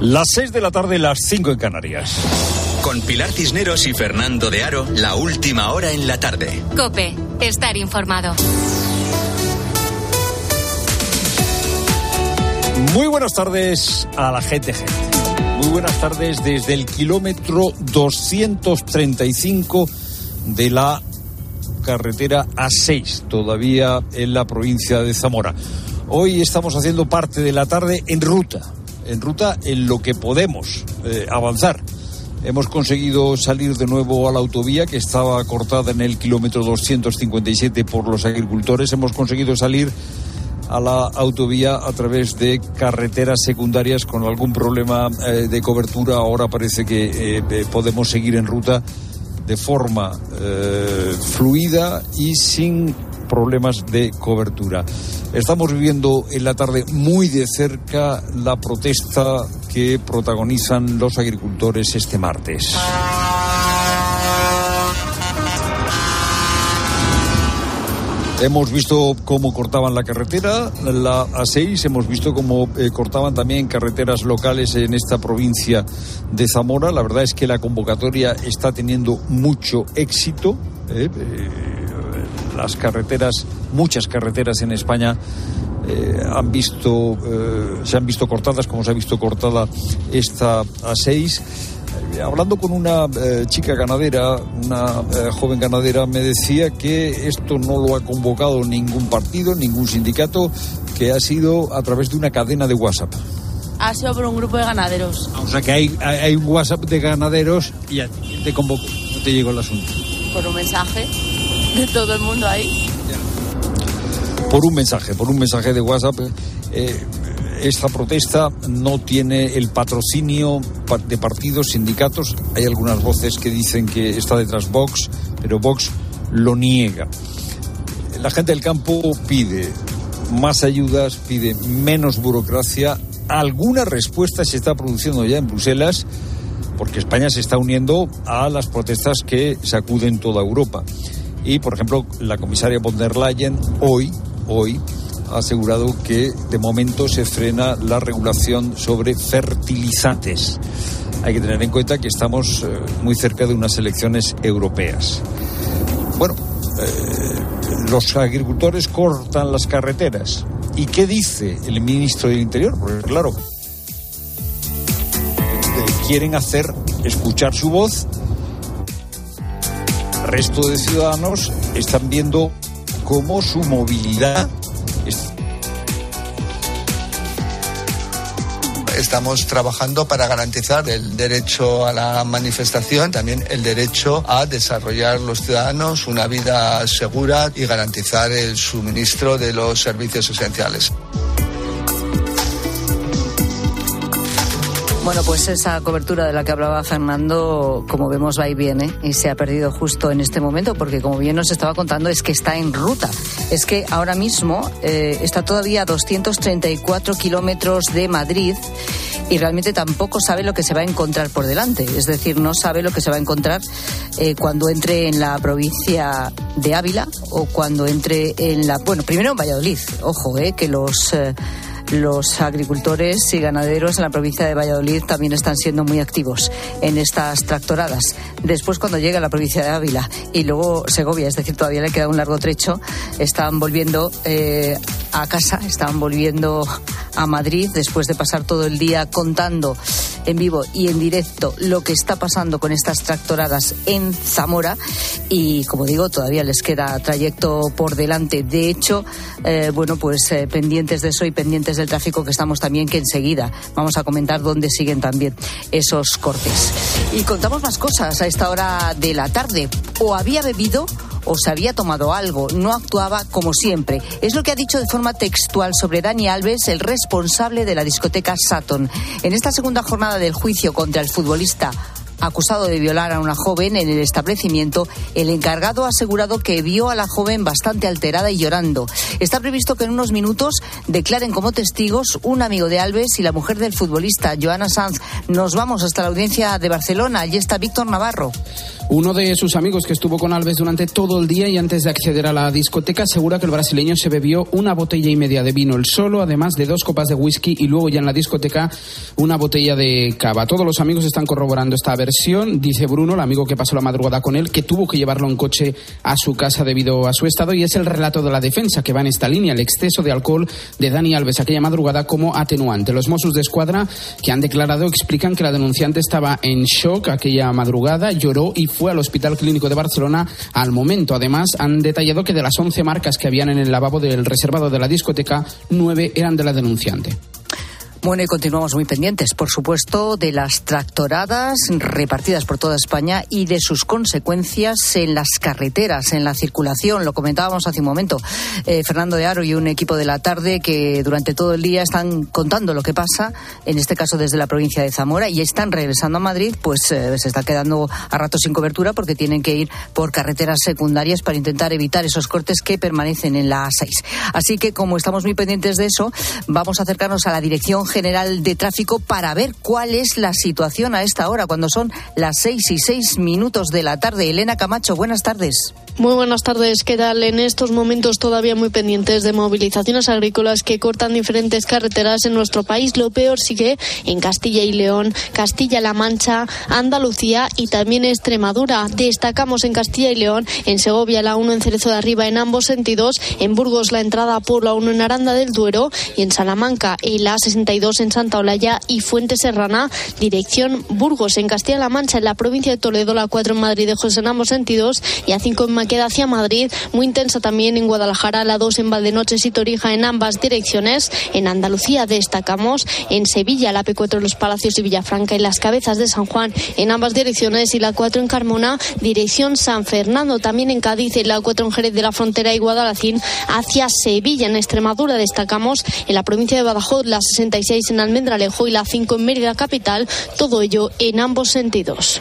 Las 6 de la tarde, las 5 en Canarias. Con Pilar Cisneros y Fernando de Aro, la última hora en la tarde. Cope, estar informado. Muy buenas tardes a la gente, gente. Muy buenas tardes desde el kilómetro 235 de la carretera A6, todavía en la provincia de Zamora. Hoy estamos haciendo parte de la tarde en ruta, en ruta en lo que podemos eh, avanzar. Hemos conseguido salir de nuevo a la autovía que estaba cortada en el kilómetro 257 por los agricultores. Hemos conseguido salir a la autovía a través de carreteras secundarias con algún problema eh, de cobertura. Ahora parece que eh, podemos seguir en ruta de forma fluida y sin problemas de cobertura. Estamos viviendo en la tarde muy de cerca la protesta que protagonizan los agricultores este martes. Hemos visto cómo cortaban la carretera, la A6, hemos visto cómo eh, cortaban también carreteras locales en esta provincia de Zamora. La verdad es que la convocatoria está teniendo mucho éxito. Eh, eh, las carreteras, muchas carreteras en España han visto, se han visto cortadas, como se ha visto cortada esta A6 hablando con una eh, chica ganadera, una eh, joven ganadera, me decía que esto no lo ha convocado ningún partido, ningún sindicato, que ha sido a través de una cadena de WhatsApp. Ha sido por un grupo de ganaderos. O sea que hay, hay un WhatsApp de ganaderos y a ti te convocó, no te llegó el asunto. Por un mensaje de todo el mundo ahí. Por un mensaje, por un mensaje de WhatsApp. Eh, esta protesta no tiene el patrocinio de partidos, sindicatos. Hay algunas voces que dicen que está detrás Vox, pero Vox lo niega. La gente del campo pide más ayudas, pide menos burocracia. Alguna respuesta se está produciendo ya en Bruselas porque España se está uniendo a las protestas que sacuden toda Europa. Y, por ejemplo, la comisaria von der Leyen hoy, hoy ha asegurado que de momento se frena la regulación sobre fertilizantes. Hay que tener en cuenta que estamos eh, muy cerca de unas elecciones europeas. Bueno, eh, los agricultores cortan las carreteras. ¿Y qué dice el ministro del Interior? Porque claro, quieren hacer escuchar su voz. Resto de ciudadanos están viendo cómo su movilidad Estamos trabajando para garantizar el derecho a la manifestación, también el derecho a desarrollar los ciudadanos una vida segura y garantizar el suministro de los servicios esenciales. Bueno, pues esa cobertura de la que hablaba Fernando, como vemos, va y viene y se ha perdido justo en este momento, porque como bien nos estaba contando, es que está en ruta. Es que ahora mismo eh, está todavía a 234 kilómetros de Madrid y realmente tampoco sabe lo que se va a encontrar por delante. Es decir, no sabe lo que se va a encontrar eh, cuando entre en la provincia de Ávila o cuando entre en la. Bueno, primero en Valladolid. Ojo, eh, que los. Eh, los agricultores y ganaderos en la provincia de Valladolid también están siendo muy activos en estas tractoradas. Después, cuando llega a la provincia de Ávila y luego Segovia, es decir, todavía le queda un largo trecho, están volviendo eh, a casa, están volviendo a Madrid después de pasar todo el día contando en vivo y en directo lo que está pasando con estas tractoradas en Zamora. Y como digo todavía les queda trayecto por delante. De hecho eh, bueno pues eh, pendientes de eso y pendientes del tráfico que estamos también que enseguida vamos a comentar dónde siguen también esos cortes. Y contamos más cosas a esta hora de la tarde. O había bebido o se había tomado algo, no actuaba como siempre. Es lo que ha dicho de forma textual sobre Dani Alves, el responsable de la discoteca Saturn. En esta segunda jornada del juicio contra el futbolista acusado de violar a una joven en el establecimiento, el encargado ha asegurado que vio a la joven bastante alterada y llorando. Está previsto que en unos minutos declaren como testigos un amigo de Alves y la mujer del futbolista, Joana Sanz. Nos vamos hasta la audiencia de Barcelona. Allí está Víctor Navarro. Uno de sus amigos que estuvo con Alves durante todo el día y antes de acceder a la discoteca asegura que el brasileño se bebió una botella y media de vino el solo, además de dos copas de whisky y luego ya en la discoteca una botella de cava. Todos los amigos están corroborando esta versión, dice Bruno, el amigo que pasó la madrugada con él, que tuvo que llevarlo en coche a su casa debido a su estado y es el relato de la defensa que va en esta línea, el exceso de alcohol de Dani Alves aquella madrugada como atenuante. Los Mossos de Escuadra que han declarado explican que la denunciante estaba en shock aquella madrugada, lloró y fue al Hospital Clínico de Barcelona al momento. Además, han detallado que de las 11 marcas que habían en el lavabo del reservado de la discoteca, nueve eran de la denunciante. Bueno, y continuamos muy pendientes, por supuesto, de las tractoradas repartidas por toda España y de sus consecuencias en las carreteras, en la circulación. Lo comentábamos hace un momento. Eh, Fernando de Aro y un equipo de la tarde que durante todo el día están contando lo que pasa, en este caso desde la provincia de Zamora, y están regresando a Madrid, pues eh, se está quedando a rato sin cobertura porque tienen que ir por carreteras secundarias para intentar evitar esos cortes que permanecen en la A6. Así que, como estamos muy pendientes de eso, vamos a acercarnos a la dirección General de Tráfico para ver cuál es la situación a esta hora, cuando son las seis y seis minutos de la tarde. Elena Camacho, buenas tardes. Muy buenas tardes. ¿Qué tal? En estos momentos todavía muy pendientes de movilizaciones agrícolas que cortan diferentes carreteras en nuestro país. Lo peor sigue en Castilla y León, Castilla-La Mancha, Andalucía y también Extremadura. Destacamos en Castilla y León, en Segovia la 1 en Cerezo de Arriba en ambos sentidos, en Burgos la entrada por la 1 en Aranda del Duero y en Salamanca y la 62 en Santa Olaya y Fuente Serrana, dirección Burgos en Castilla-La Mancha, en la provincia de Toledo la 4 en Madrid de José en ambos sentidos y a 5 en queda hacia Madrid, muy intensa también en Guadalajara, la 2 en Valdenoches y Torija en ambas direcciones. En Andalucía destacamos en Sevilla, la P4 Los Palacios y Villafranca y las Cabezas de San Juan en ambas direcciones y la 4 en Carmona, dirección San Fernando, también en Cádiz la 4 en Jerez de la Frontera y Guadalacín hacia Sevilla. En Extremadura destacamos en la provincia de Badajoz la 66 en Almendralejo y la 5 en Mérida capital, todo ello en ambos sentidos.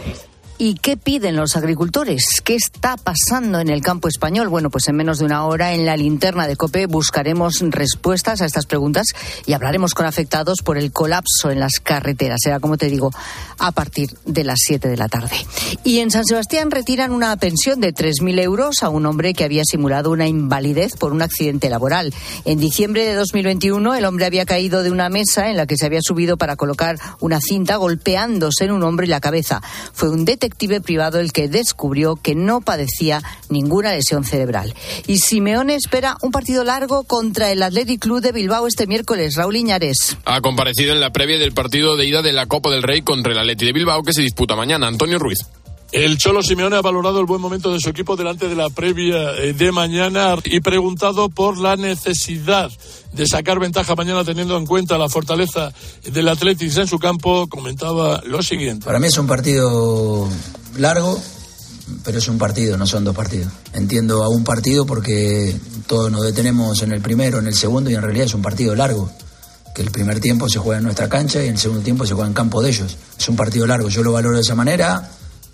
¿Y qué piden los agricultores? ¿Qué está pasando en el campo español? Bueno, pues en menos de una hora en la linterna de COPE buscaremos respuestas a estas preguntas y hablaremos con afectados por el colapso en las carreteras. Será, como te digo, a partir de las 7 de la tarde. Y en San Sebastián retiran una pensión de 3.000 euros a un hombre que había simulado una invalidez por un accidente laboral. En diciembre de 2021, el hombre había caído de una mesa en la que se había subido para colocar una cinta golpeándose en un hombro y la cabeza. Fue un detective detective privado el que descubrió que no padecía ninguna lesión cerebral. Y Simeone espera un partido largo contra el Athletic Club de Bilbao este miércoles. Raúl Iñares. Ha comparecido en la previa del partido de ida de la Copa del Rey contra el Athletic de Bilbao que se disputa mañana. Antonio Ruiz. El Cholo Simeone ha valorado el buen momento de su equipo delante de la previa eh, de mañana y preguntado por la necesidad de sacar ventaja mañana teniendo en cuenta la fortaleza del Atlético en su campo, comentaba lo siguiente. Para mí es un partido largo, pero es un partido, no son dos partidos. Entiendo a un partido porque todos nos detenemos en el primero, en el segundo y en realidad es un partido largo. Que el primer tiempo se juega en nuestra cancha y el segundo tiempo se juega en campo de ellos. Es un partido largo, yo lo valoro de esa manera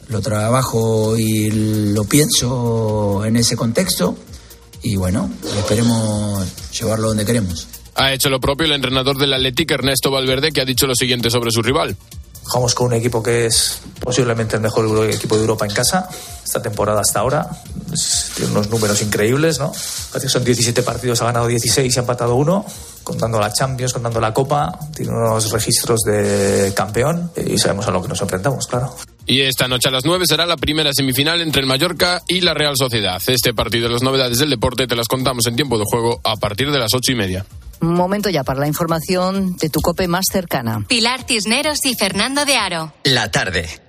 lo trabajo y lo pienso en ese contexto y bueno, esperemos llevarlo donde queremos. Ha hecho lo propio el entrenador del Atlético, Ernesto Valverde, que ha dicho lo siguiente sobre su rival. Jugamos con un equipo que es posiblemente el mejor equipo de Europa en casa, esta temporada hasta ahora. Tiene unos números increíbles, ¿no? Son 17 partidos, ha ganado 16 y ha empatado uno, contando la Champions, contando la Copa. Tiene unos registros de campeón y sabemos a lo que nos enfrentamos, claro. Y esta noche a las 9 será la primera semifinal entre el Mallorca y la Real Sociedad. Este partido, las novedades del deporte, te las contamos en tiempo de juego a partir de las ocho y media. Momento ya para la información de tu cope más cercana. Pilar Cisneros y Fernando de Aro. La tarde.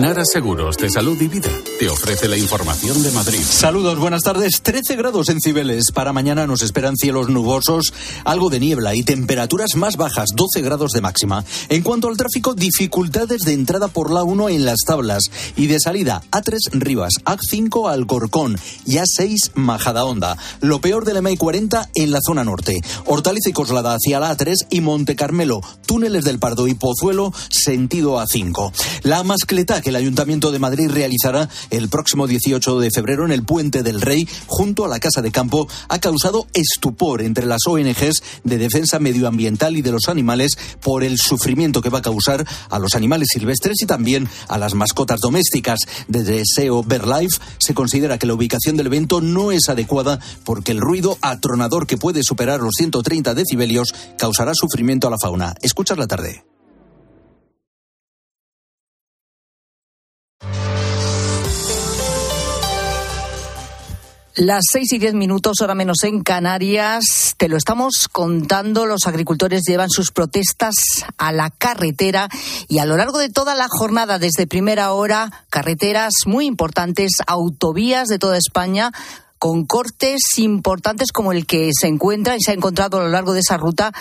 Nara Seguros de Salud y Vida te ofrece la información de Madrid. Saludos, buenas tardes. 13 grados en Cibeles. Para mañana nos esperan cielos nubosos, algo de niebla y temperaturas más bajas, 12 grados de máxima. En cuanto al tráfico, dificultades de entrada por la 1 en las tablas y de salida A3 Rivas, A5 Alcorcón y A6 Majadahonda. Lo peor de la MI40 en la zona norte. Hortaliza y Coslada hacia la A3 y Monte Carmelo, túneles del Pardo y Pozuelo, sentido A5. La mascleta que el Ayuntamiento de Madrid realizará el próximo 18 de febrero en el Puente del Rey, junto a la Casa de Campo, ha causado estupor entre las ONGs de defensa medioambiental y de los animales por el sufrimiento que va a causar a los animales silvestres y también a las mascotas domésticas. Desde SEO Verlife se considera que la ubicación del evento no es adecuada porque el ruido atronador que puede superar los 130 decibelios causará sufrimiento a la fauna. Escuchas la tarde. Las seis y diez minutos, hora menos en Canarias. Te lo estamos contando. Los agricultores llevan sus protestas a la carretera y a lo largo de toda la jornada, desde primera hora, carreteras muy importantes, autovías de toda España con cortes importantes como el que se encuentra y se ha encontrado a lo largo de esa ruta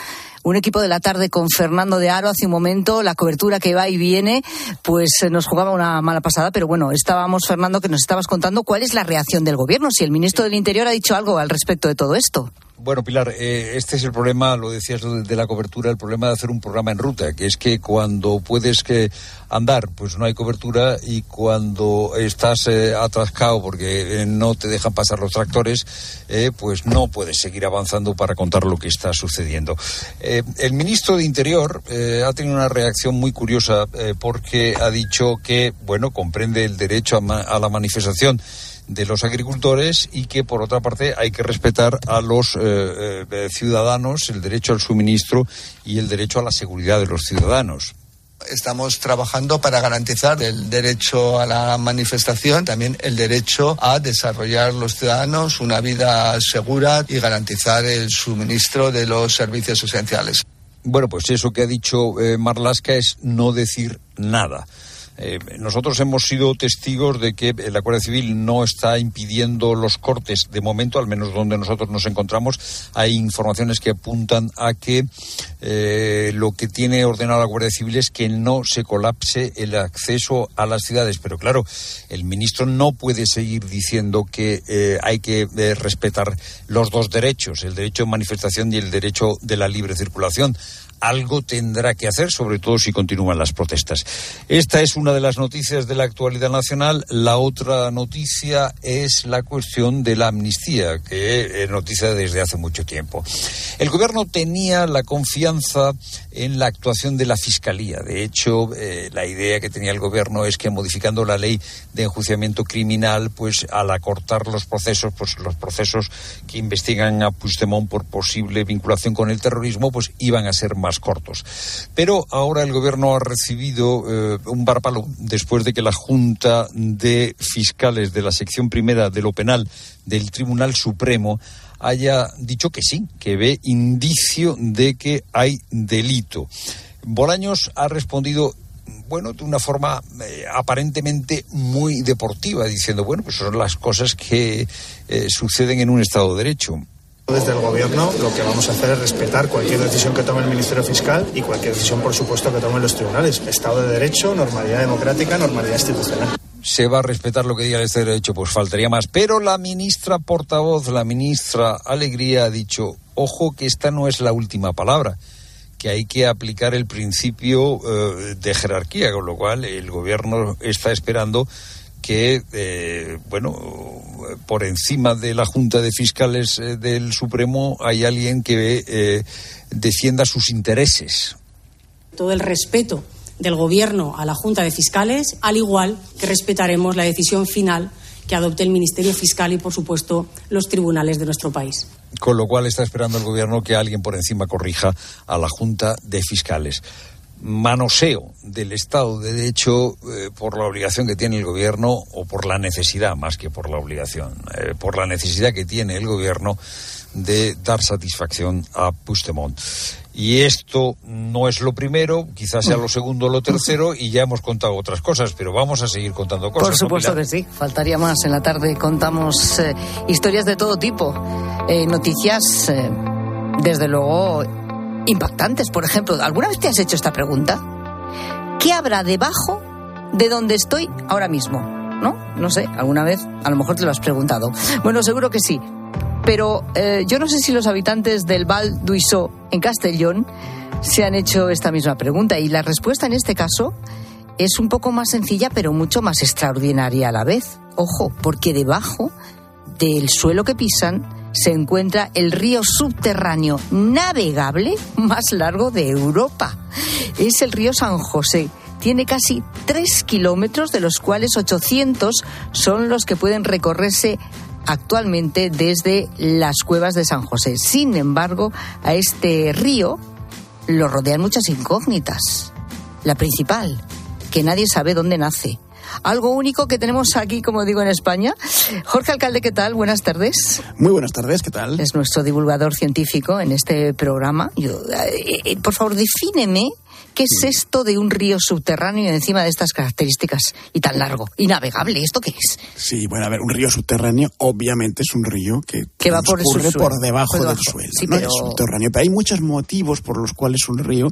un equipo de la tarde con Fernando de Aro hace un momento, la cobertura que va y viene, pues eh, nos jugaba una mala pasada, pero bueno, estábamos, Fernando, que nos estabas contando cuál es la reacción del gobierno, si el ministro del Interior ha dicho algo al respecto de todo esto. Bueno, Pilar, eh, este es el problema, lo decías de la cobertura, el problema de hacer un programa en ruta, que es que cuando puedes que andar, pues no hay cobertura y cuando estás eh, porque eh, no te dejan pasar los tractores, pues no puedes seguir avanzando para contar lo que está sucediendo. El ministro de Interior ha tenido una reacción muy curiosa porque ha dicho que, bueno, comprende el derecho a la manifestación de los agricultores y que, por otra parte, hay que respetar a los eh, eh, ciudadanos el derecho al suministro y el derecho a la seguridad de los ciudadanos. Estamos trabajando para garantizar el derecho a la manifestación, también el derecho a desarrollar los ciudadanos una vida segura y garantizar el suministro de los servicios esenciales. Bueno, pues eso que ha dicho eh, Marlasca es no decir nada. Eh, nosotros hemos sido testigos de que la Guardia Civil no está impidiendo los cortes de momento, al menos donde nosotros nos encontramos. Hay informaciones que apuntan a que eh, lo que tiene ordenado la Guardia Civil es que no se colapse el acceso a las ciudades. Pero claro, el ministro no puede seguir diciendo que eh, hay que respetar los dos derechos, el derecho de manifestación y el derecho de la libre circulación algo tendrá que hacer, sobre todo si continúan las protestas. Esta es una de las noticias de la actualidad nacional. La otra noticia es la cuestión de la amnistía, que es noticia desde hace mucho tiempo. El gobierno tenía la confianza en la actuación de la Fiscalía. De hecho, eh, la idea que tenía el gobierno es que modificando la ley de enjuiciamiento criminal, pues al acortar los procesos, pues los procesos que investigan a Puigdemont por posible vinculación con el terrorismo, pues iban a ser más cortos. Pero ahora el gobierno ha recibido eh, un bárpalo después de que la Junta de Fiscales de la sección primera de lo penal del Tribunal Supremo haya dicho que sí, que ve indicio de que hay delito. Bolaños ha respondido bueno, de una forma eh, aparentemente muy deportiva, diciendo, bueno, pues son las cosas que eh, suceden en un Estado de Derecho. Desde el Gobierno lo que vamos a hacer es respetar cualquier decisión que tome el Ministerio Fiscal y cualquier decisión, por supuesto, que tomen los tribunales. Estado de Derecho, normalidad democrática, normalidad institucional. Se va a respetar lo que diga de Derecho, pues faltaría más. Pero la ministra portavoz, la ministra Alegría, ha dicho, ojo que esta no es la última palabra que hay que aplicar el principio eh, de jerarquía, con lo cual el gobierno está esperando que, eh, bueno, por encima de la Junta de Fiscales eh, del Supremo hay alguien que eh, defienda sus intereses. Todo el respeto del Gobierno a la Junta de Fiscales, al igual que respetaremos la decisión final que adopte el Ministerio Fiscal y, por supuesto, los tribunales de nuestro país. Con lo cual está esperando el Gobierno que alguien por encima corrija a la Junta de Fiscales manoseo del Estado de Derecho eh, por la obligación que tiene el gobierno o por la necesidad, más que por la obligación, eh, por la necesidad que tiene el gobierno de dar satisfacción a Puigdemont. Y esto no es lo primero, quizás sea lo segundo o lo tercero, y ya hemos contado otras cosas, pero vamos a seguir contando cosas. Por supuesto que sí, faltaría más. En la tarde contamos eh, historias de todo tipo, noticias, desde luego, impactantes. Por ejemplo, ¿alguna vez te has hecho esta pregunta? ¿Qué habrá debajo de donde estoy ahora mismo? ¿No? No sé, alguna vez a lo mejor te lo has preguntado. Bueno, seguro que sí. Pero eh, yo no sé si los habitantes del Val d'Uisó en Castellón se han hecho esta misma pregunta y la respuesta en este caso es un poco más sencilla, pero mucho más extraordinaria a la vez. Ojo, porque debajo del suelo que pisan se encuentra el río subterráneo navegable más largo de Europa. Es el río San José. Tiene casi 3 kilómetros, de los cuales 800 son los que pueden recorrerse actualmente desde las cuevas de San José. Sin embargo, a este río lo rodean muchas incógnitas. La principal, que nadie sabe dónde nace. Algo único que tenemos aquí, como digo, en España. Jorge Alcalde, ¿qué tal? Buenas tardes. Muy buenas tardes, ¿qué tal? Es nuestro divulgador científico en este programa. Yo, eh, eh, por favor, defíneme ¿Qué es esto de un río subterráneo encima de estas características y tan largo y navegable? ¿Esto qué es? Sí, bueno, a ver, un río subterráneo obviamente es un río que, que va por, por debajo del suelo. Sí, ¿no? pero... Es subterráneo. Pero hay muchos motivos por los cuales un río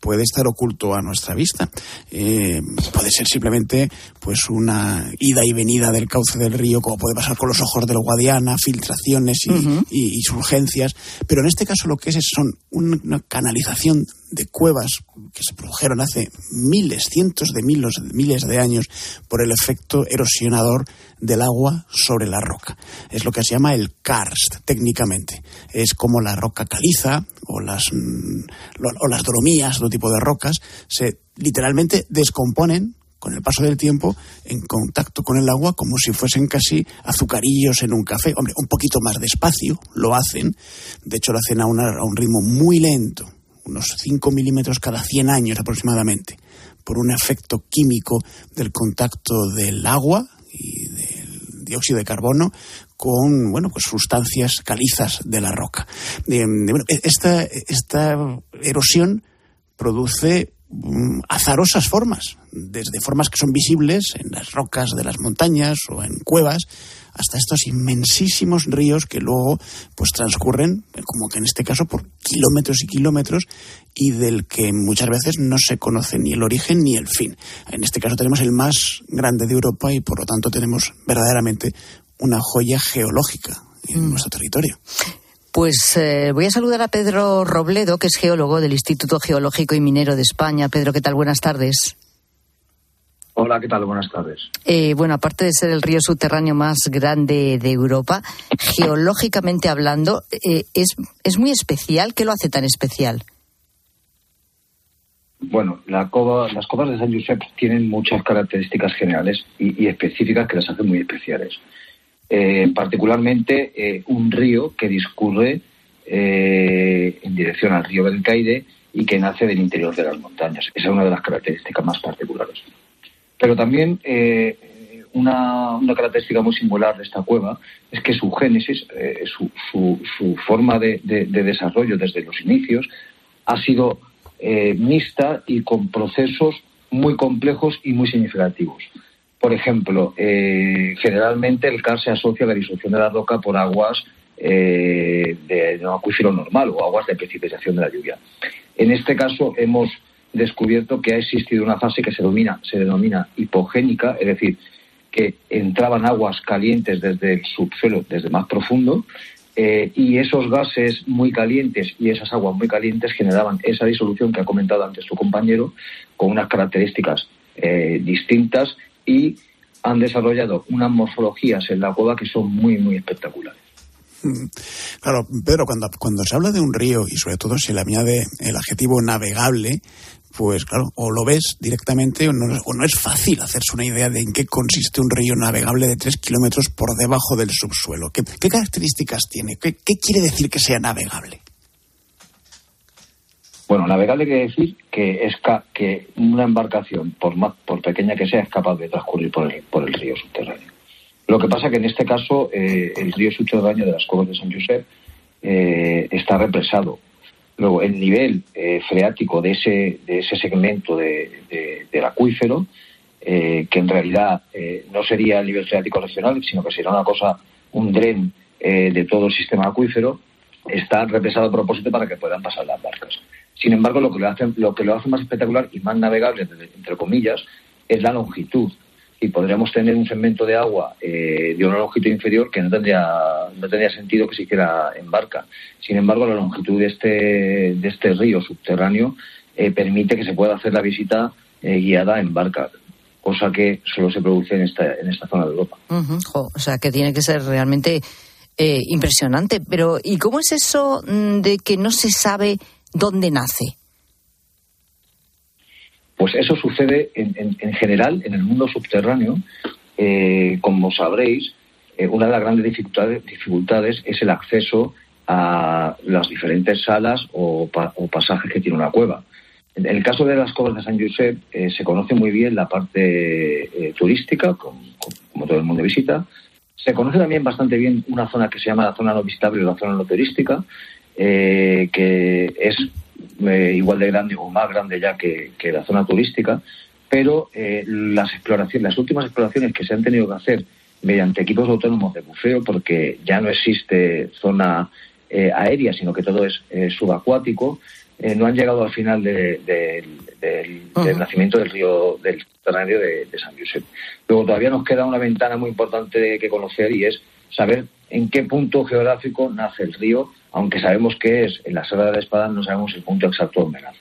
puede estar oculto a nuestra vista. Eh, puede ser simplemente pues una ida y venida del cauce del río, como puede pasar con los ojos del Guadiana, filtraciones y, uh -huh. y, y surgencias. Pero en este caso lo que es, es son una canalización de cuevas que se produjeron hace miles, cientos de miles, miles de años por el efecto erosionador del agua sobre la roca. Es lo que se llama el karst técnicamente. Es como la roca caliza o las, o las dolomías, otro tipo de rocas, se literalmente descomponen con el paso del tiempo en contacto con el agua como si fuesen casi azucarillos en un café. Hombre, un poquito más despacio lo hacen, de hecho lo hacen a, una, a un ritmo muy lento, unos 5 milímetros cada 100 años aproximadamente, por un efecto químico del contacto del agua y del dióxido de carbono con bueno pues sustancias calizas de la roca. Eh, esta, esta erosión produce um, azarosas formas, desde formas que son visibles en las rocas de las montañas o en cuevas, hasta estos inmensísimos ríos que luego pues transcurren, como que en este caso, por kilómetros y kilómetros y del que muchas veces no se conoce ni el origen ni el fin. En este caso tenemos el más grande de Europa y por lo tanto tenemos verdaderamente una joya geológica en mm. nuestro territorio. Pues eh, voy a saludar a Pedro Robledo, que es geólogo del Instituto Geológico y Minero de España. Pedro, ¿qué tal? Buenas tardes. Hola, ¿qué tal? Buenas tardes. Eh, bueno, aparte de ser el río subterráneo más grande de Europa, geológicamente hablando, eh, es, es muy especial. ¿Qué lo hace tan especial? Bueno, la cova, las covas de San Josep tienen muchas características generales y, y específicas que las hacen muy especiales. Eh, particularmente eh, un río que discurre eh, en dirección al río Belcaide y que nace del interior de las montañas. Esa es una de las características más particulares. Pero también eh, una, una, característica muy singular de esta cueva es que su génesis, eh, su, su, forma de, de, de, desarrollo desde los inicios, ha sido eh, mixta y con procesos muy complejos y muy significativos. Por ejemplo, generalmente el CAR se asocia a la disolución de la roca por aguas de, de acuífero normal o aguas de precipitación de la lluvia. En este caso hemos descubierto que ha existido una fase que se denomina, se denomina hipogénica, es decir, que entraban aguas calientes desde el subsuelo, desde más profundo, eh, y esos gases muy calientes y esas aguas muy calientes generaban esa disolución que ha comentado antes su compañero, con unas características eh, distintas y han desarrollado unas morfologías en la cueva que son muy, muy espectaculares. Claro, Pedro, cuando, cuando se habla de un río y sobre todo se le añade el adjetivo navegable, pues claro, o lo ves directamente o no, es fácil hacerse una idea de en qué consiste un río navegable de tres kilómetros por debajo del subsuelo. ¿Qué, características tiene? ¿Qué, ¿Qué, quiere decir que sea navegable? Bueno, navegable quiere decir que, es que una embarcación, por, más, por pequeña que sea, es capaz de transcurrir por el, por el río subterráneo. Lo que pasa que en este caso eh, el río subterráneo de las cuevas de San Josep eh, está represado. Luego, el nivel eh, freático de ese, de ese segmento de, de, del acuífero, eh, que en realidad eh, no sería el nivel freático regional, sino que sería una cosa, un dren eh, de todo el sistema acuífero, está represado a propósito para que puedan pasar las barcas. Sin embargo, lo que lo hace, lo, que lo hace más espectacular y más navegable, entre comillas, es la longitud y podríamos tener un segmento de agua eh, de una longitud inferior que no tendría, no tendría sentido que se hiciera en barca. Sin embargo, la longitud de este, de este río subterráneo eh, permite que se pueda hacer la visita eh, guiada en barca, cosa que solo se produce en esta, en esta zona de Europa. O sea, que tiene que ser realmente eh, impresionante. Pero, ¿y cómo es eso mm, de que no se sabe dónde nace? Pues eso sucede en, en- en general en el mundo subterráneo. Eh, como sabréis, eh, una de las grandes dificultades, es el acceso a las diferentes salas o, pa- o pasajes que tiene una cueva. En el caso de las cuevas de San Josep eh, se conoce muy bien la parte eh, turística, com- com- como todo el mundo visita. Se conoce también bastante bien una zona que se llama la zona no visitable o la zona no turística, que es eh, igual de grande o más grande ya que, que la zona turística, pero eh, las exploraciones, las últimas exploraciones que se han tenido que hacer mediante equipos autónomos de buceo, porque ya no existe zona eh, aérea, sino que todo es subacuático, no han llegado al final de- de- del, del nacimiento del río del de, de San Josep. Luego todavía nos queda una ventana muy importante que conocer y es saber en qué punto geográfico nace el río, aunque sabemos que es en la Sierra de la Espada, no sabemos el punto exacto donde nace.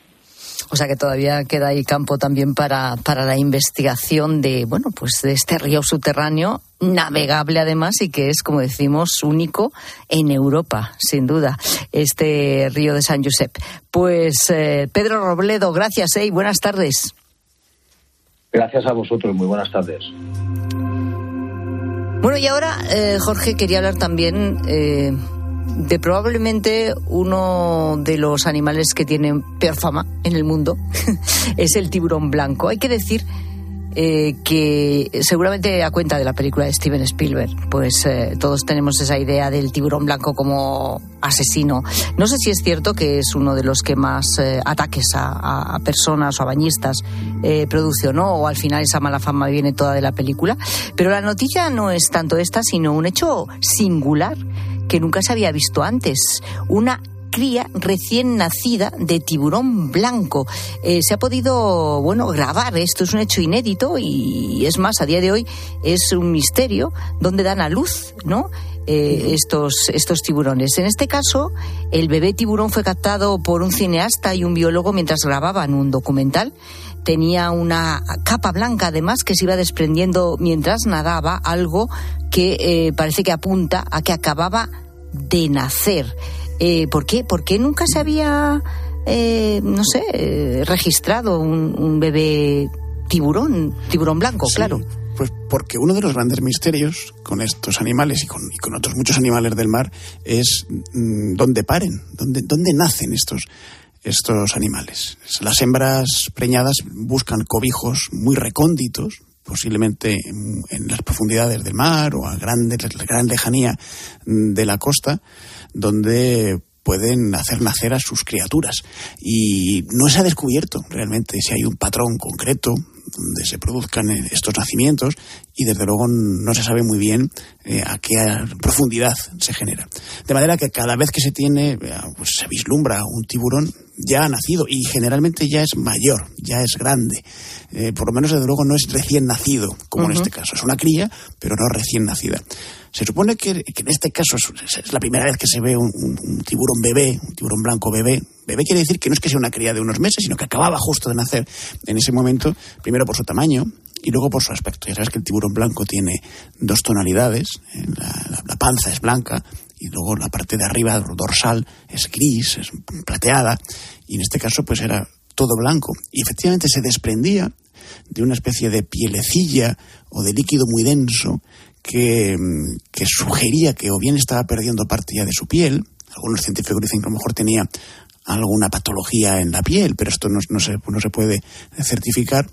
O sea que todavía queda ahí campo también para, para la investigación de, bueno, pues de este río subterráneo, navegable además y que es, como decimos, único en Europa, sin duda, este río de San Josep. Pues eh, Pedro Robledo, gracias eh, y buenas tardes. Gracias a vosotros, muy buenas tardes. Bueno, y ahora, eh, Jorge, quería hablar también eh, de probablemente uno de los animales que tienen peor fama en el mundo. es el tiburón blanco. Hay que decir eh, que seguramente a cuenta de la película de Steven Spielberg, pues eh, todos tenemos esa idea del tiburón blanco como asesino. No sé si es cierto que es uno de los que más eh, ataques a, personas o a bañistas produce no, o al final esa mala fama viene toda de la película. Pero la noticia no es tanto esta, sino un hecho singular que nunca se había visto antes. Una cría recién nacida de tiburón blanco. Eh, se ha podido, bueno, grabar. Esto es un hecho inédito y es más, a día de hoy es un misterio dónde dan a luz, ¿no? Eh, estos, estos tiburones. En este caso, el bebé tiburón fue captado por un cineasta y un biólogo mientras grababan un documental. Tenía una capa blanca, además, que se iba desprendiendo mientras nadaba, algo que eh, parece que apunta a que acababa de nacer. Eh, ¿Por qué? ¿Por qué nunca se había, eh, no sé, eh, registrado un, un bebé tiburón, tiburón blanco, Sí, claro? Pues porque uno de los grandes misterios con estos animales y con, y con otros muchos animales del mar es mm, dónde paren, dónde, dónde nacen estos, estos animales. Las hembras preñadas buscan cobijos muy recónditos, posiblemente en, las profundidades del mar o a grande, gran lejanía de la costa, donde pueden hacer nacer a sus criaturas. Y no se ha descubierto realmente si hay un patrón concreto donde se produzcan estos nacimientos y desde luego no se sabe muy bien eh, a qué profundidad se genera. De manera que cada vez que se tiene, eh, pues se vislumbra un tiburón, ya ha nacido y generalmente ya es mayor, ya es grande. Eh, por lo menos desde luego no es recién nacido, como en este caso. Es una cría, pero no recién nacida. Se supone que, que en este caso es, es la primera vez que se ve un, un- un tiburón bebé, un tiburón blanco bebé. Bebé quiere decir que no es que sea una cría de unos meses, sino que acababa justo de nacer en ese momento, primero por su tamaño y luego por su aspecto. Ya sabes que el tiburón blanco tiene dos tonalidades, eh, la, panza es blanca y luego la parte de arriba, dorsal, es gris, es plateada, y en este caso pues era todo blanco. Y efectivamente se desprendía de una especie de pielecilla o de líquido muy denso que, mm, que sugería que o bien estaba perdiendo parte ya de su piel, algunos científicos dicen que a lo mejor tenía alguna patología en la piel, pero esto no, se, no se puede certificar,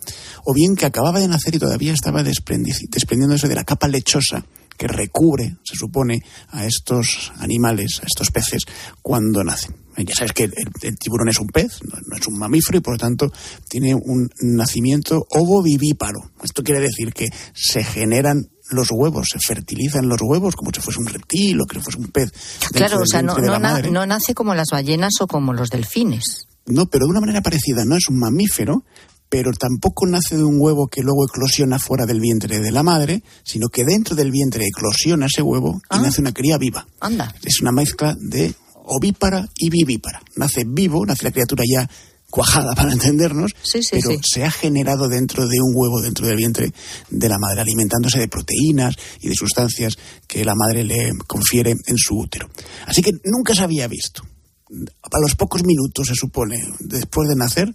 o bien que acababa de nacer y todavía estaba desprendi- desprendiéndose de la capa lechosa que recubre, se supone, a estos animales, a estos peces, cuando nacen. Ya sabes que el, el tiburón es un pez, no, no es un mamífero y por lo tanto tiene un nacimiento ovovivíparo. Esto quiere decir que se generan los huevos, se fertilizan los huevos como si fuese un reptil o que fuese un pez. dentro Claro, o sea, no, no na- no nace como las ballenas o como los delfines. No, pero de una manera parecida. No es un mamífero, pero tampoco nace de un huevo que luego eclosiona fuera del vientre de la madre, sino que dentro del vientre eclosiona ese huevo y nace una cría viva. Anda. Es una mezcla de ovípara y vivípara. Nace vivo, nace la criatura ya cuajada para entendernos, Sí, sí, pero sí. se ha generado dentro de un huevo, dentro del vientre de la madre, alimentándose de proteínas y de sustancias que la madre le confiere en su útero. Así que nunca se había visto. A los pocos minutos, se supone, después de nacer,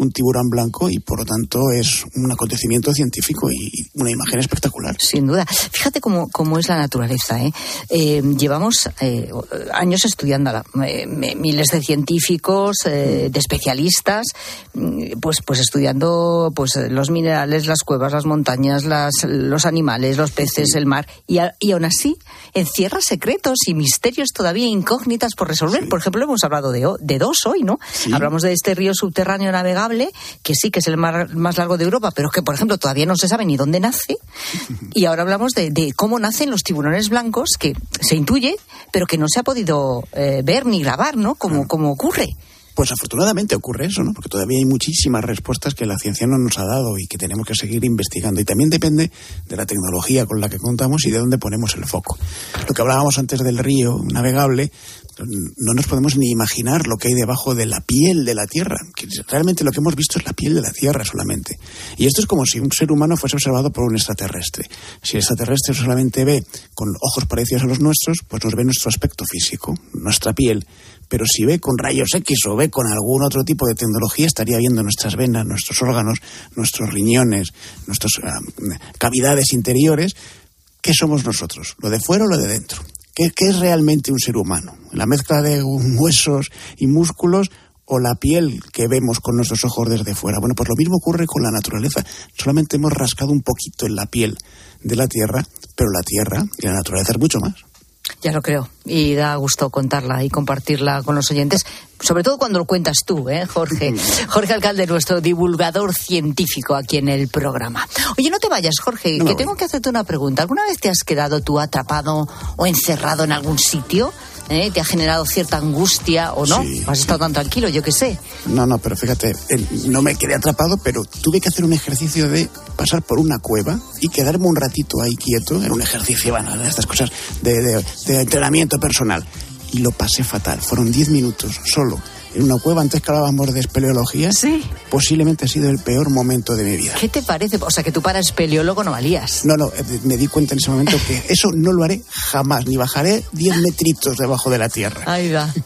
un tiburón blanco y por lo tanto es un acontecimiento científico y una imagen espectacular. Sin duda. Fíjate cómo, cómo es la naturaleza. ¿eh? Eh, llevamos eh, años estudiándola. Eh, miles de científicos, eh, de especialistas, mm, pues, pues estudiando pues, los minerales, las cuevas, las montañas, las, los animales, los peces, el mar. Y, a- y aún así encierra secretos y misterios todavía incógnitas por resolver. Por ejemplo, hemos hablado de, de dos hoy, ¿no? Hablamos de este río subterráneo que sí que es el mar más largo de Europa, pero que, por ejemplo, todavía no se sabe ni dónde nace. Y ahora hablamos de, de cómo nacen los tiburones blancos, que se intuye, pero que no se ha podido eh, ver ni grabar, ¿no? Como, como ocurre. Pues afortunadamente ocurre eso, ¿no? Porque todavía hay muchísimas respuestas que la ciencia no nos ha dado y que tenemos que seguir investigando. Y también depende de la tecnología con la que contamos y de dónde ponemos el foco. Lo que hablábamos antes del río navegable, no nos podemos ni imaginar lo que hay debajo de la piel de la Tierra. Que realmente lo que hemos visto es la piel de la Tierra solamente. Y esto es como si un ser humano fuese observado por un extraterrestre. Si el extraterrestre solamente ve con ojos parecidos a los nuestros, pues nos ve nuestro aspecto físico, nuestra piel. Pero si ve con rayos X o ve con algún otro tipo de tecnología, estaría viendo nuestras venas, nuestros órganos, nuestros riñones, nuestras ah, cavidades interiores. ¿Qué somos nosotros? ¿Lo de fuera o lo de dentro? ¿Qué, es realmente un ser humano? ¿La mezcla de huesos y músculos o la piel que vemos con nuestros ojos desde fuera? Bueno, pues lo mismo ocurre con la naturaleza. Solamente hemos rascado un poquito en la piel de la Tierra, pero la Tierra y la naturaleza es mucho más. Ya lo creo. Y da gusto contarla y compartirla con los oyentes, sobre todo cuando lo cuentas tú, ¿eh, Jorge. Jorge Alcalde, nuestro divulgador científico aquí en el programa. Oye, no te vayas, Jorge, No que voy. tengo que hacerte una pregunta. ¿Alguna vez te has quedado tú atrapado o encerrado en algún sitio? ¿Eh? ¿Te ha generado cierta angustia o no? Sí, ¿O has estado tan tranquilo? Yo qué sé. No, no, pero fíjate, no me quedé atrapado, pero tuve que hacer un ejercicio de pasar por una cueva y quedarme un ratito ahí quieto, en un ejercicio, bueno, de estas cosas de, de- de entrenamiento personal. Y lo pasé fatal. Fueron 10 minutos solo en una cueva. Antes que hablábamos de espeleología, sí. posiblemente ha sido el peor momento de mi vida. ¿Qué te parece? O sea, que tú para espeleólogo no valías. No, no, eh, me di cuenta en ese momento que eso no lo haré jamás, ni bajaré 10 metritos debajo de la tierra. Ahí va.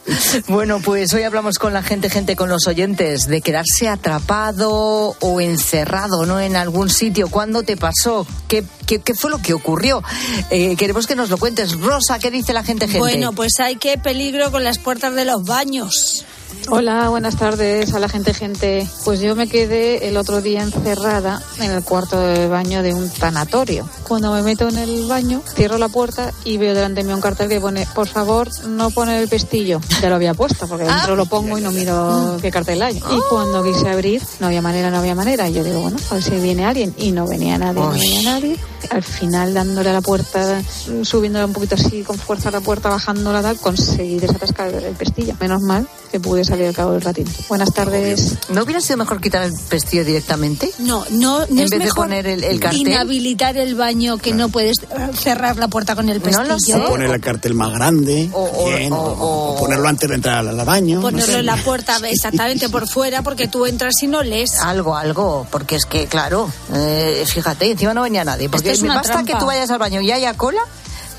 Bueno, pues hoy hablamos con la gente, gente, con los oyentes, de quedarse atrapado o encerrado, ¿no? En algún sitio. ¿Cuándo te pasó? ¿Qué, qué, qué fue lo que ocurrió? Eh, queremos que nos lo cuentes. Rosa, ¿qué dice la gente, gente? Bueno, pues hay que peligro con las puertas de los baños. Hola, buenas tardes a la gente, gente. Pues yo me quedé el otro día encerrada en el cuarto de baño de un tanatorio. Cuando me meto en el baño, cierro la puerta y veo delante de mí un cartel que pone, por favor, no poner el pestillo. Ya lo había puesto, porque dentro lo pongo y no miro qué cartel hay. Y cuando quise abrir, no había manera, no había manera. Y yo digo, bueno, a ver si viene alguien. Y no venía nadie, no Uy. venía nadie. Al final, dándole a la puerta, subiéndole un poquito así con fuerza a la puerta, bajándola, tal, conseguí desatascar el pestillo. Menos mal que pude salir al cabo del ratito. Buenas tardes. ¿No hubiera sido mejor quitar el pestillo directamente? No, no, no En es vez de mejor poner el- el cartel. Inhabilitar el baño que no puedes eh, cerrar la puerta con el pestillo. No lo sé. O poner el cartel más grande, bien, o, o ponerlo antes de entrar al baño. no Ponerlo sé. en la puerta exactamente por fuera porque tú entras y no lees. Algo, algo, porque es que, claro, eh, fíjate, encima no venía nadie. Porque Esto es una basta trampa. que tú vayas al baño y haya cola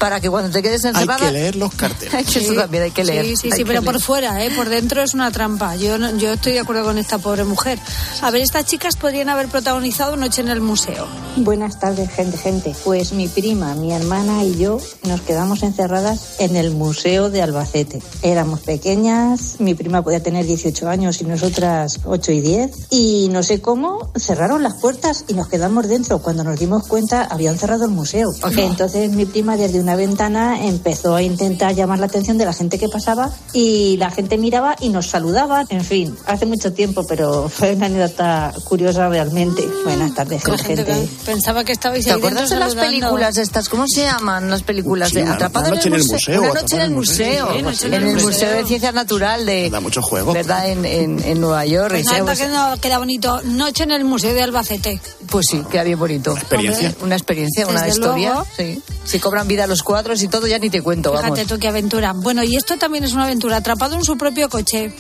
para que cuando te quedes Hay encerrada... que leer los carteles. Hay que- Eso también hay que leer. Sí, sí, hay sí, pero por leer. fuera, ¿eh? por dentro es una trampa. Yo, no- yo estoy de acuerdo con esta pobre mujer. A ver, estas chicas podrían haber protagonizado Noche en el Museo. Buenas tardes, gente, gente. Pues mi prima, mi hermana y yo nos quedamos encerradas en el Museo de Albacete. Éramos pequeñas, mi prima podía tener 18 años y nosotras 8 y 10. Y no sé cómo, cerraron las puertas y nos quedamos dentro. Cuando nos dimos cuenta, habían cerrado el museo. Entonces mi prima desde una ventana empezó a intentar llamar la atención de la gente que pasaba y la gente miraba y nos saludaba. En fin, hace mucho tiempo, pero fue una anécdota curiosa realmente. Buenas tardes, gente. gente pensaba que estabais ¿Te ahí acuerdas de las películas estas? ¿Cómo se llaman las películas Sí, de una- Atrapado una noche en el museo, Una noche en el museo. Sí, Noche en en el el Museo Museo. de Ciencias Natural de... Da mucho juego. ¿Verdad? En, en, en Nueva York. Pues se- que no queda bonito. Noche en el Museo de Albacete. Pues sí, queda bien bonito. experiencia. Hombre, Una experiencia, una Desde historia. luego. Sí. Si cobran vida los cuadros y todo, ya ni te cuento, vamos. Fíjate tú qué aventura. Bueno, y esto también es una aventura. Atrapado en su propio coche.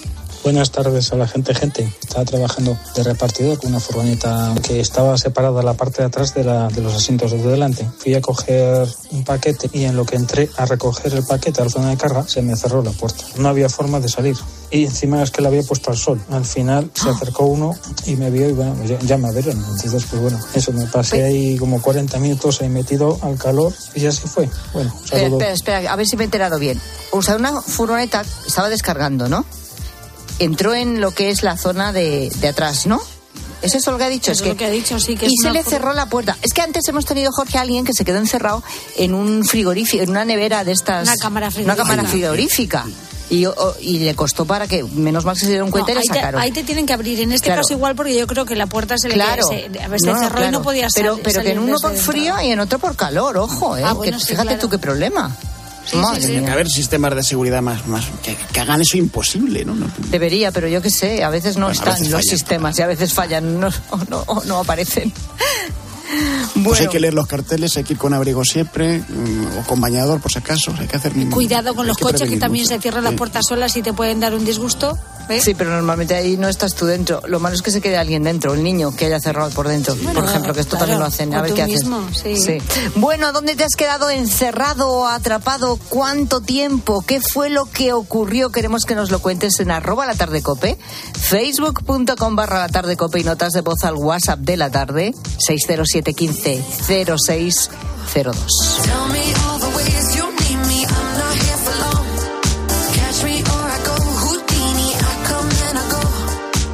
Buenas tardes a la gente, gente. Estaba trabajando de repartidor con una furgoneta que estaba separada la parte de atrás de, la, de los asientos de delante. Fui a coger un paquete y en lo que entré a recoger el paquete a la zona de carga se me cerró la puerta. No había forma de salir. Y encima es que la había puesto al sol. Al final se acercó uno y me vio y bueno, ya, me abrieron. Entonces, pues bueno, eso me pasé ahí como 40 minutos ahí metido al calor y así fue. Bueno, Espera, espera, espera, a ver si me he enterado bien. O sea, una furgoneta estaba descargando, ¿no? Entró en lo que es la zona de, de atrás, ¿no? ¿Es eso lo que ha dicho? Es lo que ha dicho, sí, que y se le cerró la puerta. Es que antes hemos tenido, Jorge, a alguien que se quedó encerrado en un frigorífico, en una nevera de estas. Una cámara Una cámara frigorífica. Y, o- y le costó para que, menos mal que se dieron cuenta No, y le te, sacaron. ahí te tienen que abrir. En este Claro. caso igual porque yo creo que la puerta se le Claro. se, a ver, se No, cerró y no podía pero, sal- pero que en uno por frío y en otro por calor, ojo, ¿eh? Ah, bueno, que sí, fíjate tú qué problema. Sí, Madre sí, sí. mía. Que haber sistemas de seguridad más, más que, que hagan eso imposible, ¿no? No- Debería, pero yo qué sé, a veces no Bueno, están veces los fallan. sistemas y a veces fallan no, o no, o no aparecen. Pues Bueno. hay que leer los carteles, hay que ir con abrigo siempre, mm, o con bañador por si acaso, hay que hacer... Cuidado con los coches que también mucho. se cierran las puertas solas y te pueden dar un disgusto. ¿Eh? Sí, pero normalmente ahí no estás tú dentro. Lo malo es que se quede alguien dentro, el niño que haya cerrado por dentro. por Bueno, ejemplo, que esto claro, también lo hacen. A ver tú qué haces. mismo, sí. Bueno, ¿dónde te has quedado encerrado o atrapado? ¿Cuánto tiempo? ¿Qué fue lo que ocurrió? Queremos que nos lo cuentes en arroba la tarde cope, facebook.com barra la tarde cope y notas de voz al WhatsApp de la tarde, 60715 0602.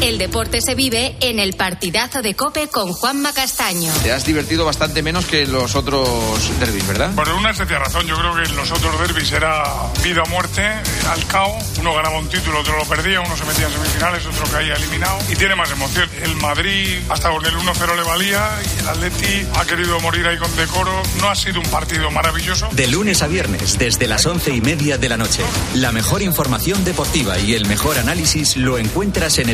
El deporte se vive en el partidazo de Cope con Juanma Castaño. Te has divertido bastante menos que los otros derbis, ¿verdad? Por una sencilla razón, yo creo que en los otros derbis era vida o muerte, eh, al cao. Uno ganaba un título, otro lo perdía, uno se metía en semifinales, otro caía eliminado. Y tiene más emoción. El Madrid hasta con el 1-0 le valía y el Atleti ha querido morir ahí con decoro. No ha sido un partido maravilloso. De lunes a viernes, desde las once y media de la noche. La mejor información deportiva y el mejor análisis lo encuentras en el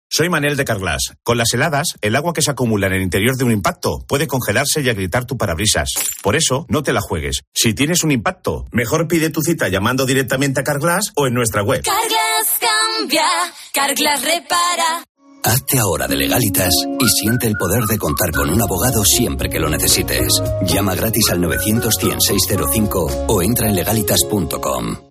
Soy Manel de Carglass. Con las heladas, el agua que se acumula en el interior de un impacto puede congelarse y agrietar tu parabrisas. Por eso, no te la juegues. Si tienes un impacto, mejor pide tu cita llamando directamente a Carglass o en nuestra web. Carglass cambia, Carglass repara. Hazte ahora de legalitas y siente el poder de contar con un abogado siempre que lo necesites. Llama gratis al 900 605 o entra en legalitas.com.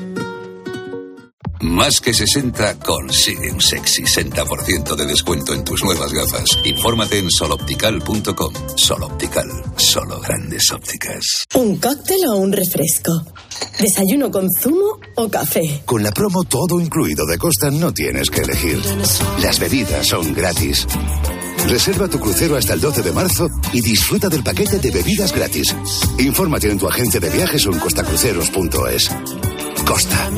Más que 60 consigue un sexy 60% de descuento en tus nuevas gafas. Infórmate en soloptical.com. Soloptical, solo grandes ópticas. ¿Un cóctel o un refresco? ¿Desayuno con zumo o café? Con la promo todo incluido de Costa no tienes que elegir. Las bebidas son gratis. Reserva tu crucero hasta el 12 de marzo y disfruta del paquete de bebidas gratis. Infórmate en tu agencia de viajes o en costacruceros.es. Costa.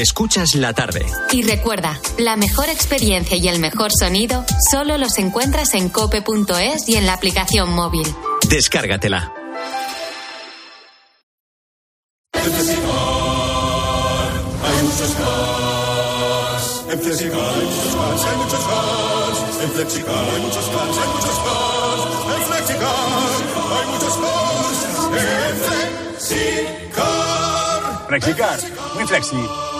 Escuchas la tarde. Y recuerda, la mejor experiencia y el mejor sonido solo los encuentras en cope.es y en la aplicación móvil. Descárgatela. En Flexicar hay muchos cars. En Flexicar hay muchos cars, hay muchos cars. En Flexicar hay muchos cars, hay muchos cars. En Flexicar hay muchos cars. Flexicar. Flexicar. Muy flexi.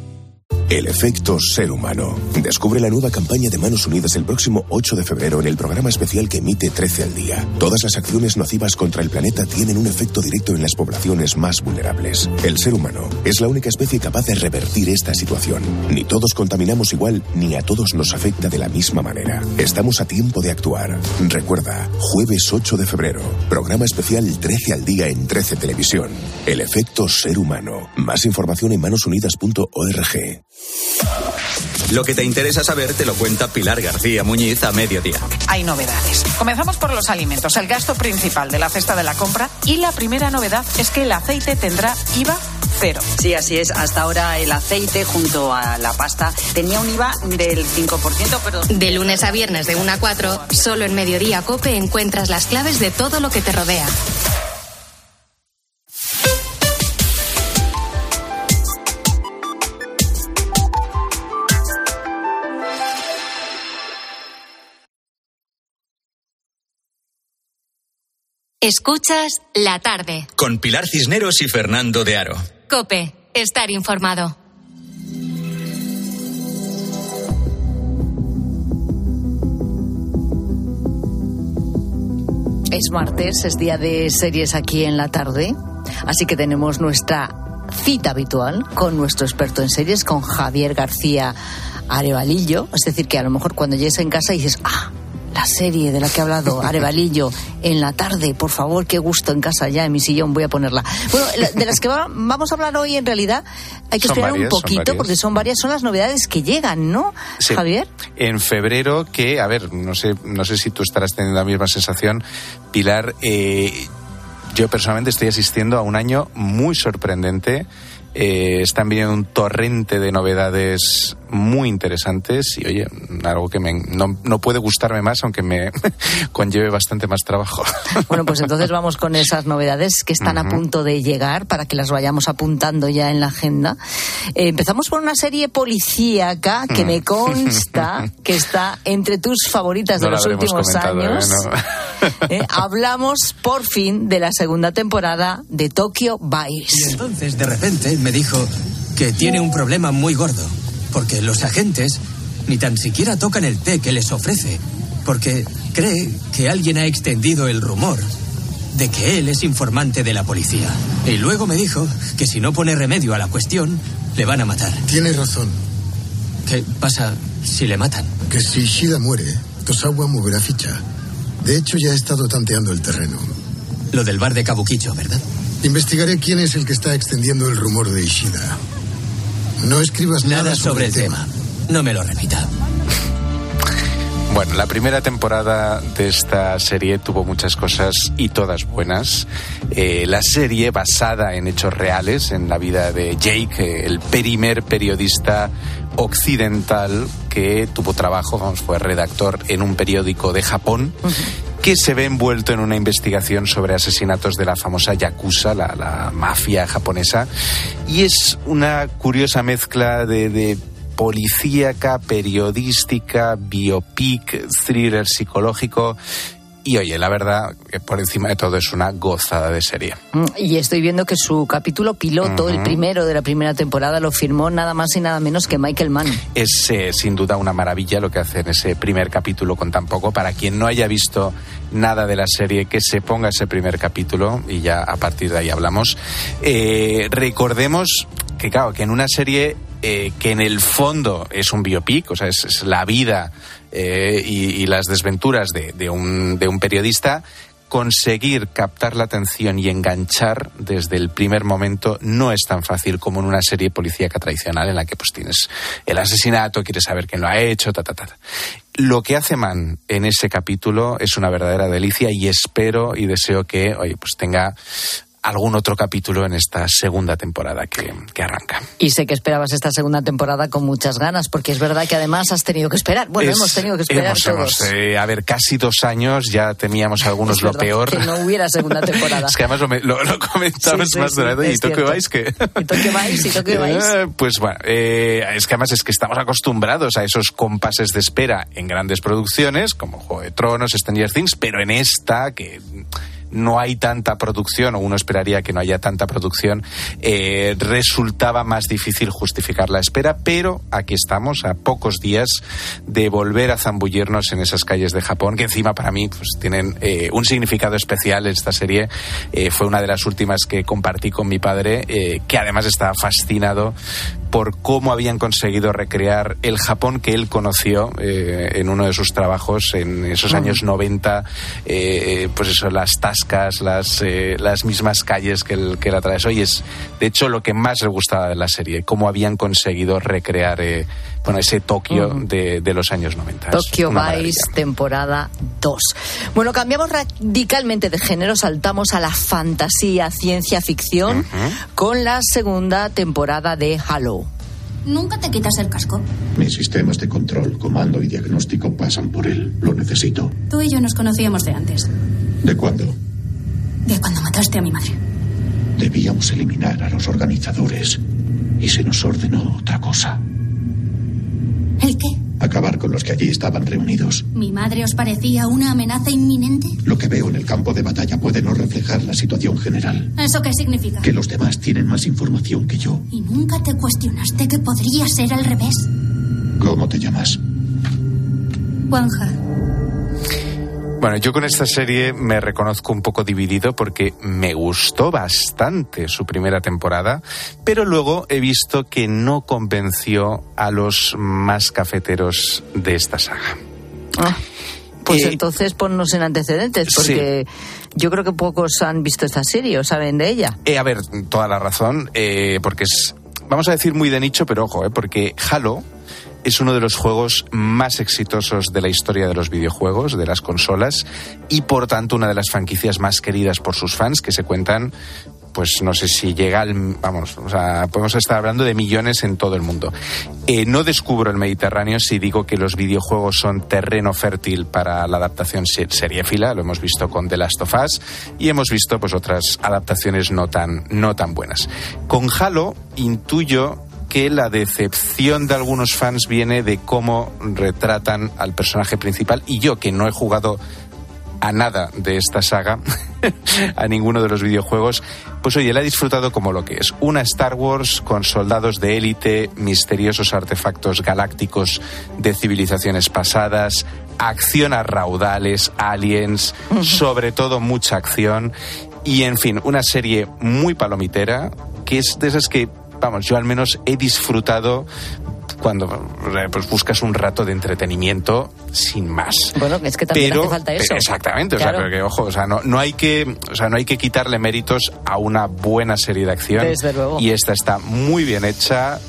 El efecto ser humano. Descubre la nueva campaña de Manos Unidas el próximo 8 de febrero en el programa especial que emite 13 al día. Todas las acciones nocivas contra el planeta tienen un efecto directo en las poblaciones más vulnerables. El ser humano es la única especie capaz de revertir esta situación. Ni todos contaminamos igual, ni a todos nos afecta de la misma manera. Estamos a tiempo de actuar. Recuerda, jueves 8 de febrero, programa especial 13 al día en 13 Televisión. El efecto ser humano. Más información en manosunidas.org. Lo que te interesa saber te lo cuenta Pilar García Muñiz a mediodía. Hay novedades. Comenzamos por los alimentos, el gasto principal de la cesta de la compra y la primera novedad es que el aceite tendrá IVA cero. Sí, así es. Hasta ahora el aceite junto a la pasta tenía un IVA del 5%, pero... De lunes a viernes de 1 a 4, solo en Mediodía Cope encuentras las claves de todo lo que te rodea. Escuchas la tarde. Con Pilar Cisneros y Fernando de Aro. Cope, estar informado. Es martes, es día de series aquí en la tarde, así que tenemos nuestra cita habitual con nuestro experto en series, con Javier García Arevalillo. Es decir, que a lo mejor cuando llegues en casa dices, ah, la serie de la que ha hablado Arevalillo en la tarde, por favor, qué gusto en casa ya en mi sillón voy a ponerla. Bueno, de las que vamos a hablar hoy en realidad hay que esperar un poquito porque son varias, son las novedades que llegan, ¿no, Javier? En febrero que, a ver, no sé, no sé si tú estarás teniendo la misma sensación, Pilar. Eh, yo personalmente estoy asistiendo a un año muy sorprendente eh, están viniendo un torrente de novedades muy interesantes y, oye, algo que no, puede gustarme más, aunque me conlleve bastante más trabajo. Bueno, pues entonces vamos con esas novedades que están a punto de llegar para que las vayamos apuntando ya en la agenda. Eh, empezamos por una serie policíaca que me consta que está entre tus favoritas de los últimos años. ¿eh? hablamos por fin de la segunda temporada de Tokyo Vice. Y entonces, de repente, me dijo que tiene un problema muy gordo, porque los agentes ni tan siquiera tocan el té que les ofrece, porque cree que alguien ha extendido el rumor de que él es informante de la policía. Y luego me dijo que si no pone remedio a la cuestión, le van a matar. Tiene razón. ¿Qué pasa si le matan? Que si Shida muere, Tosawa moverá ficha. De hecho, ya he estado tanteando el terreno. Lo del bar de Kabukicho, ¿verdad? Investigaré quién es el que está extendiendo el rumor de Ishida. No escribas nada, sobre, el tema. No me lo repita. Bueno, la primera temporada de esta serie tuvo muchas cosas y todas buenas. Eh, la serie basada en hechos reales, en la vida de Jake, el primer periodista occidental que tuvo trabajo, vamos, fue redactor en un periódico de Japón. Que se ve envuelto en una investigación sobre asesinatos de la famosa Yakuza, la, mafia japonesa. Y es una curiosa mezcla de, policíaca, periodística, biopic, thriller psicológico. Y oye, la verdad, que por encima de todo es una gozada de serie. Mm, y estoy viendo que su capítulo piloto, el primero de la primera temporada, lo firmó nada más y nada menos que Michael Mann. Es eh, sin duda una maravilla lo que hace en ese primer capítulo con tan poco. Para quien no haya visto nada de la serie, que se ponga ese primer capítulo y ya a partir de ahí hablamos. Eh, recordemos que, claro, que en una serie eh, que en el fondo es un biopic, o sea, es, la vida eh, y, las desventuras de, un, periodista, conseguir captar la atención y enganchar desde el primer momento no es tan fácil como en una serie policíaca tradicional en la que pues tienes el asesinato, quieres saber quién lo ha hecho, ta, ta, ta. Lo que hace Man en ese capítulo es una verdadera delicia y espero y deseo que, oye, pues tenga algún otro capítulo en esta segunda temporada que, que, arranca. Y sé que esperabas esta segunda temporada con muchas ganas, porque es verdad que además has tenido que esperar. Bueno, hemos tenido que esperar todos. Eh, a ver, casi dos años ya teníamos algunos lo peor. Que no hubiera segunda temporada. es que además lo, lo, comentamos más de sí, ¿Y tú qué vais? ¿Y tú qué vais? ¿Y tú qué vais? Eh, pues bueno, eh, es que además es que estamos acostumbrados a esos compases de espera en grandes producciones, como Juego de Tronos, Stranger Things, pero en esta, que no hay tanta producción, o uno esperaría que no haya tanta producción, eh, resultaba más difícil justificar la espera, pero aquí estamos a pocos días de volver a zambullirnos en esas calles de Japón, que encima para mí pues, tienen eh, un significado especial. Esta serie eh, fue una de las últimas que compartí con mi padre, que además estaba fascinado por cómo habían conseguido recrear el Japón que él conoció en uno de sus trabajos en esos años 90, pues eso, las tasas las, eh, las mismas calles que, el, que la atravesó y es de hecho lo que más le gustaba de la serie, cómo habían conseguido recrear eh, bueno, ese Tokio de, de, los años 90. Tokio Vice, temporada 2. Bueno, cambiamos radicalmente de género, saltamos a la fantasía, ciencia ficción, con la segunda temporada de Halo. ¿Nunca te quitas el casco? Mis sistemas de control, comando y diagnóstico pasan por él. Lo necesito. Tú y yo nos conocíamos de antes. ¿De cuándo? De cuando mataste a mi madre. Debíamos eliminar a los organizadores y se nos ordenó otra cosa. ¿El qué? Acabar con los que allí estaban reunidos. ¿Mi madre os parecía una amenaza inminente? Lo que veo en el campo de batalla puede no reflejar la situación general. ¿Eso qué significa? Que los demás tienen más información que yo. ¿Y nunca te cuestionaste que podría ser al revés? ¿Cómo te llamas? Juanja. Bueno, yo con esta serie me reconozco un poco dividido porque me gustó bastante su primera temporada, pero luego he visto que no convenció a los más cafeteros de esta saga. Ah, pues eh, entonces ponnos en antecedentes, porque yo creo que pocos han visto esta serie o saben de ella. Eh, a ver, toda la razón, eh, porque es, vamos a decir muy de nicho, pero ojo, porque Halo es uno de los juegos más exitosos de la historia de los videojuegos, de las consolas, y por tanto una de las franquicias más queridas por sus fans, que se cuentan pues no sé si llega al. Vamos, o sea, podemos estar hablando de millones en todo el mundo. Eh, no descubro el Mediterráneo si digo que los videojuegos son terreno fértil para la adaptación seriéfila, lo hemos visto con The Last of Us y hemos visto pues otras adaptaciones no tan, no tan buenas. Con Halo intuyo que la decepción de algunos fans viene de cómo retratan al personaje principal. Y yo que no he jugado a nada de esta saga, a ninguno de los videojuegos, pues oye, la he disfrutado como lo que es. Una Star Wars con soldados de élite, misteriosos artefactos galácticos de civilizaciones pasadas, acción a raudales, aliens, sobre todo mucha acción. Y en fin, una serie muy palomitera, que es de esas que vamos, yo al menos he disfrutado cuando eh, pues, buscas un rato de entretenimiento sin más. Bueno, es que también hace falta eso. Exactamente, o sea, porque ojo, o sea, no, no hay que, o sea, no hay que quitarle méritos a una buena serie de acción. Desde luego. Y esta está muy bien hecha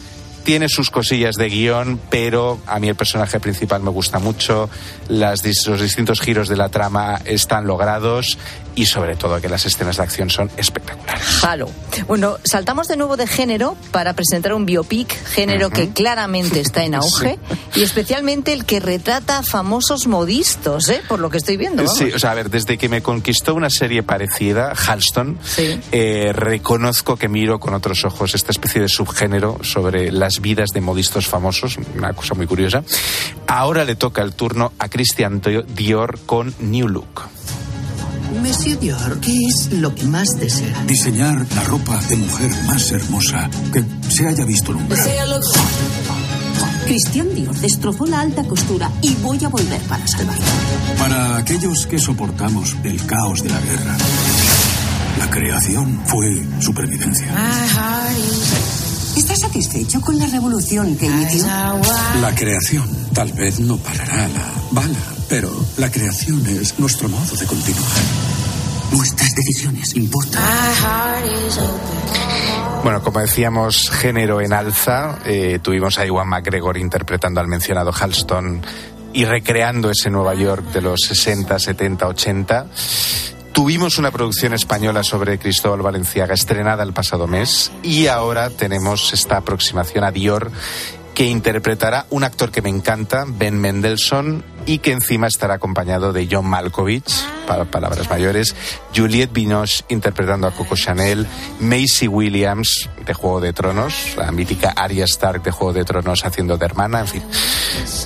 tiene sus cosillas de guion, pero a mí el personaje principal me gusta mucho, las, los distintos giros de la trama están logrados y sobre todo que las escenas de acción son espectaculares. Halo. Bueno, saltamos de nuevo de género para presentar un biopic, género que claramente está en auge y especialmente el que retrata a famosos modistos, ¿eh? por lo que estoy viendo. Sí, o sea, a ver, desde que me conquistó una serie parecida, Halston, eh, reconozco que miro con otros ojos esta especie de subgénero sobre las vidas de modistos famosos, una cosa muy curiosa. Ahora le toca el turno a Christian Dior con New Look. Monsieur Dior, ¿qué es lo que más desea? Diseñar la ropa de mujer más hermosa que se haya visto nunca. Cristian Dior destrozó la alta costura y voy a volver para salvarla. Para aquellos que soportamos el caos de la guerra, la creación fue supervivencia. ¿Estás satisfecho con la revolución que inició? La creación tal vez no parará la bala, pero la creación es nuestro modo de continuar. Nuestras decisiones importan. Bueno, como decíamos, género en alza. Eh, tuvimos a Iwan McGregor interpretando al mencionado Halston y recreando ese Nueva York de los 60, 70, 80 Tuvimos una producción española sobre Cristóbal Valenciaga estrenada el pasado mes y ahora tenemos esta aproximación a Dior que interpretará un actor que me encanta, Ben Mendelssohn, y que encima estará acompañado de John Malkovich, para palabras mayores, Juliette Binoche interpretando a Coco Chanel, Macy Williams de Juego de Tronos, la mítica Arya Stark de Juego de Tronos haciendo de hermana, en fin,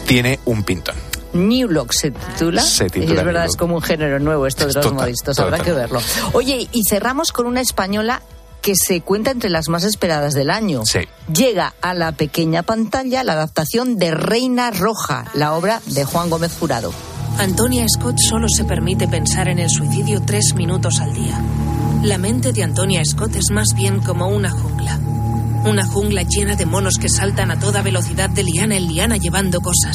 tiene un pintón. New Look se titula. Se titula y es verdad, New es como un género nuevo esto de los Total, modistas, habrá total. que verlo. Oye, y cerramos con una española que se cuenta entre las más esperadas del año. Sí. Llega a la pequeña pantalla la adaptación de Reina Roja, la obra de Juan Gómez Jurado. Antonia Scott solo se permite pensar en el suicidio tres minutos al día. La mente de Antonia Scott es más bien como una jungla. Una jungla llena de monos que saltan a toda velocidad de liana en liana llevando cosas.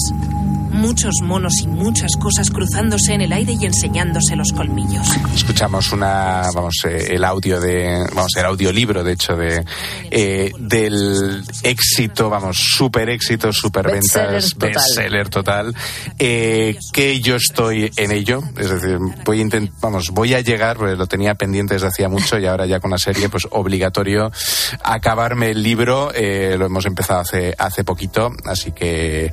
Muchos monos y muchas cosas cruzándose en el aire y enseñándose los colmillos. Escuchamos una, vamos, eh, el audio de, vamos, el audiolibro, de hecho, de eh, del éxito, vamos, super éxito, super ventas, Bestseller total. eh, que yo estoy en ello, es decir, voy a intent- vamos, voy a llegar, porque lo tenía pendiente desde hacía mucho y ahora ya con la serie, pues obligatorio acabarme el libro, eh, lo hemos empezado hace, hace poquito, así que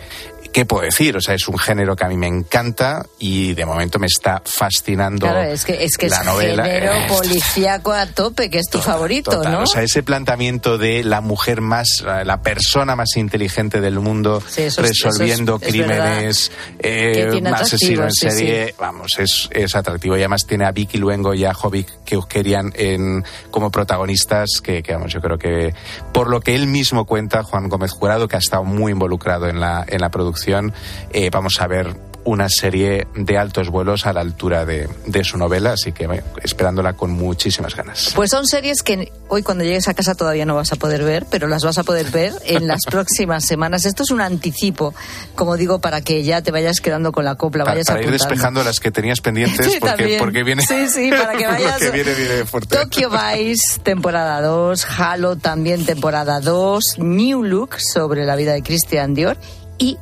¿Qué puedo decir? O sea, es un género que a mí me encanta y de momento me está fascinando Claro, es que es, que la es novela. género Eh, policíaco a tope, que es tu favorito, Total, ¿no? o sea, ese planteamiento de la mujer más, la persona más inteligente del mundo Sí, eso es- resolviendo eso es- es crímenes, eh, asesino en sí, serie, vamos, es, es atractivo. Y además tiene a Vicky Luengo y a Jovic que querían en, como protagonistas, que, que, vamos, yo creo que por lo que él mismo cuenta, Juan Gómez Jurado, que ha estado muy involucrado en la, en la producción, eh, vamos a ver una serie de altos vuelos a la altura de, de su novela, así que bueno, esperándola con muchísimas ganas. Pues son series que hoy cuando llegues a casa todavía no vas a poder ver, pero las vas a poder ver en las próximas semanas. Esto es un anticipo, como digo, para que ya te vayas quedando con la copla, para, vayas para ir despejando las que tenías pendientes Sí, porque, viene Sí, sí, para que vayas- porque viene, viene fuerte. Tokyo Vice, temporada 2, Halo también temporada 2, New Look sobre la vida de Christian Dior y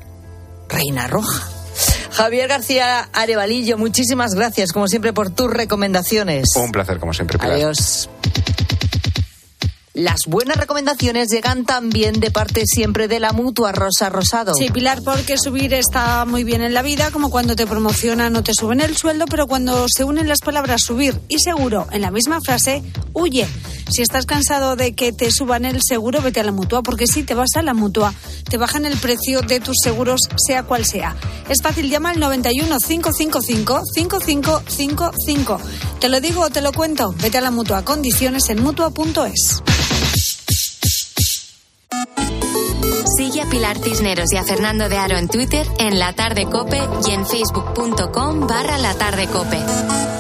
Reina Roja. Javier García Arevalillo, muchísimas gracias, como siempre, por tus recomendaciones. Un placer, como siempre, Pilar. Adiós. Las buenas recomendaciones llegan también de parte siempre de la mutua Rosa Rosado. Sí, Pilar, porque subir está muy bien en la vida, como cuando te promocionan o te suben el sueldo, pero cuando se unen las palabras subir y seguro en la misma frase, huye. Si estás cansado de que te suban el seguro, vete a la mutua, porque si te vas a la mutua, te bajan el precio de tus seguros, sea cual sea. Es fácil, llama al 91 555 5555. Te lo digo o te lo cuento, vete a la mutua. Condiciones en mutua.es. Sigue a Pilar Cisneros y a Fernando de Aro en Twitter, en La Tarde Cope y en facebook.com barra La Tarde Cope.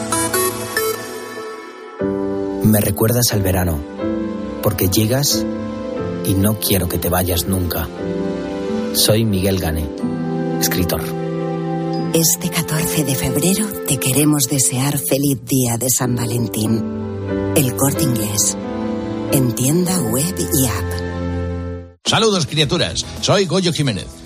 Me recuerdas al verano, porque llegas y no quiero que te vayas nunca. Soy Miguel Gane, escritor. Este 14 de febrero te queremos desear feliz día de San Valentín. El corte inglés. En tienda web y app. Saludos criaturas, soy Goyo Jiménez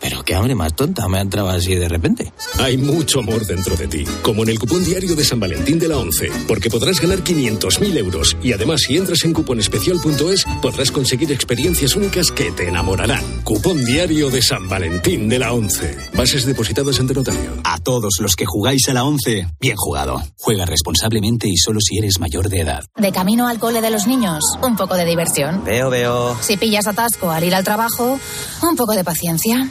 pero qué hambre más tonta me ha entrado así de repente. Hay mucho amor dentro de ti, como en el cupón diario de San Valentín de la 11, porque podrás ganar 500.000 euros y además si entras en cuponespecial.es podrás conseguir experiencias únicas que te enamorarán. Cupón diario de San Valentín de la 11. Bases depositadas ante notario. A todos los que jugáis a la 11, bien jugado. Juega responsablemente y solo si eres mayor de edad. De camino al cole de los niños, un poco de diversión. Veo, veo. Si pillas atasco al ir al trabajo, un poco de paciencia.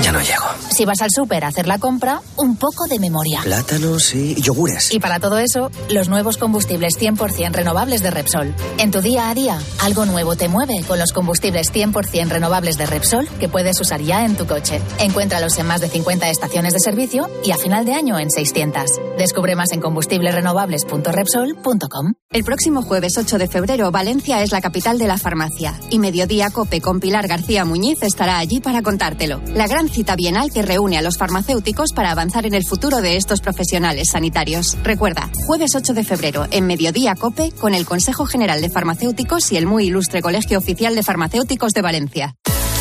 Ya no llego. Si vas al súper a hacer la compra, un poco de memoria. Plátanos y yogures. Y para todo eso, los nuevos combustibles 100% renovables de Repsol. En tu día a día, algo nuevo te mueve con los combustibles 100% renovables de Repsol que puedes usar ya en tu coche. Encuéntralos en más de 50 estaciones de servicio y a final de año en 600. Descubre más en combustiblesrenovables.repsol.com. El próximo jueves 8 de febrero, Valencia es la capital de la farmacia y Mediodía Cope con Pilar García Muñiz estará allí para contártelo. La gran cita bienal que reúne a los farmacéuticos para avanzar en el futuro de estos profesionales sanitarios. Recuerda, jueves 8 de febrero en Mediodía Cope con el Consejo General de Farmacéuticos y el muy ilustre Colegio Oficial de Farmacéuticos de Valencia.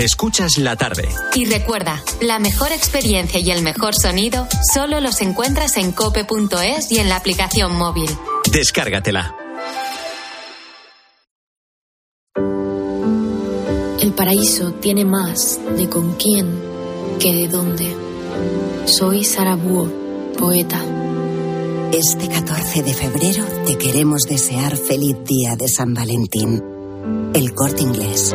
Escuchas la tarde. Y recuerda, la mejor experiencia y el mejor sonido solo los encuentras en cope.es y en la aplicación móvil. Descárgatela. El paraíso tiene más de con quién que de dónde. Soy Sara Búho, poeta. Este 14 de febrero te queremos desear feliz día de San Valentín. El corte inglés.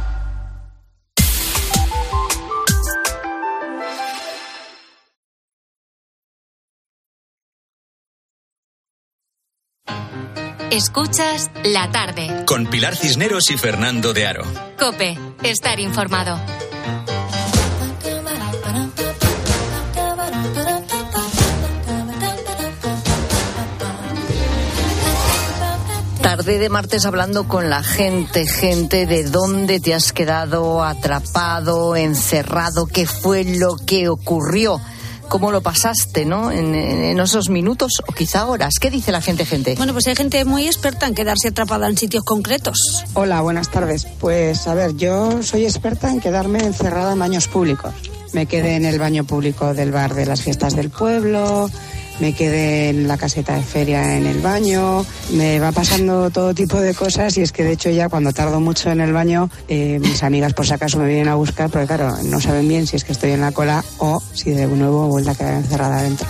Escuchas la tarde. Con Pilar Cisneros y Fernando de Aro. Cope, estar informado. Tarde de martes hablando con la gente, gente de dónde te has quedado atrapado, encerrado, qué fue lo que ocurrió cómo lo pasaste, ¿no? En, en, esos minutos o quizá horas. ¿Qué dice la gente, gente? Bueno, pues hay gente muy experta en quedarse atrapada en sitios concretos. Hola, buenas tardes. Pues a ver, yo soy experta en quedarme encerrada en baños públicos. Me quedé en el baño público del bar de las fiestas del pueblo, me quedé en la caseta de feria en el baño, me va pasando todo tipo de cosas y es que de hecho ya cuando tardo mucho en el baño, eh, mis amigas por si acaso me vienen a buscar porque claro, no saben bien si es que estoy en la cola o si de nuevo vuelvo a quedar encerrada adentro.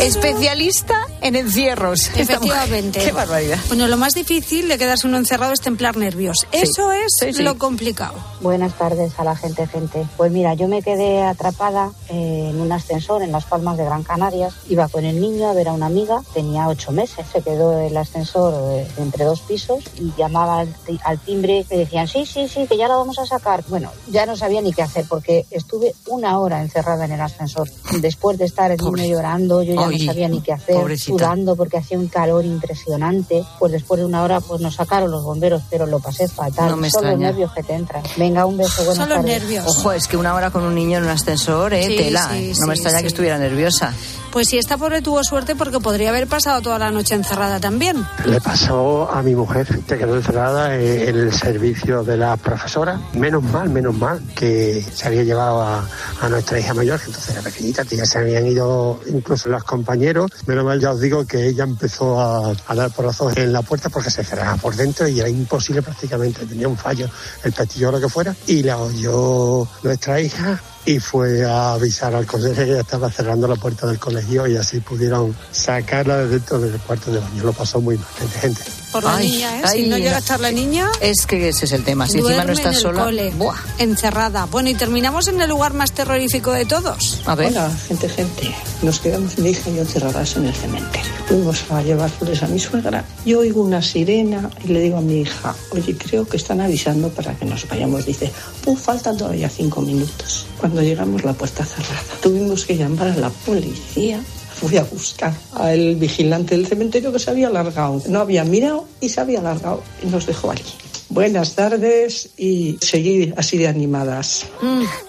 Especialista en encierros. Efectivamente. Qué barbaridad. Bueno, lo más difícil de quedarse uno encerrado es templar nervios. Sí. Eso es Sí, sí. lo complicado. Buenas tardes a la gente, gente. Pues mira, yo me quedé atrapada eh, en un ascensor en Las Palmas de Gran Canaria. Iba con el niño a ver a una amiga, tenía ocho meses. Se quedó el ascensor eh, entre dos pisos y llamaba al, ti- al timbre y decían, sí, sí, sí, que ya la vamos a sacar. Bueno, ya no sabía ni qué hacer porque estuve una hora encerrada en el ascensor. Después de estar el niño llorando, yo ya Ay, no sabía ni qué hacer, pobrecita. Sudando porque hacía un calor impresionante. Pues después de una hora pues nos sacaron los bomberos, pero lo pasé fatal. No me Solo extraña. nervios que te entran. Venga, un beso, buenas tardes. Ojo, es que una hora con un niño en un ascensor, eh, Sí, tela. sí, no me sí, extraña sí. que estuviera nerviosa. Pues si esta pobre tuvo suerte porque podría haber pasado toda la noche encerrada también. Le pasó a mi mujer, que quedó encerrada en el servicio de la profesora. Menos mal, menos mal, que se había llevado a, a nuestra hija mayor, que entonces era pequeñita, que ya se habían ido incluso los compañeros. Menos mal, ya os digo que ella empezó a, a dar porrazos en la puerta porque se cerraba por dentro y era imposible prácticamente. Tenía un fallo el pestillo o lo que fuera. Y la oyó nuestra hija y fue a avisar al colegio que ya estaba cerrando la puerta del colegio y así pudieron sacarla de dentro del cuarto de baño. Lo pasó muy mal, gente, gente. Por la Ay, niña, ¿eh? ay, si no llega a estar la niña, Es que ese es el tema. Si encima no estás en el sola. cole, encerrada. Bueno, y terminamos en el lugar más terrorífico de todos. A ver. Hola, gente, gente. Nos quedamos mi hija y yo encerradas en el cementerio. Fuimos a llevar flores a mi suegra. Yo oigo una sirena y le digo a mi hija, oye, creo que están avisando para que nos vayamos. Dice, pues faltan todavía cinco minutos. Cuando llegamos, la puerta cerrada. Tuvimos que llamar a la policía. Fui a buscar al vigilante del cementerio que se había alargado. No había mirado y se había alargado y nos dejó allí. Buenas tardes y seguid así de animadas.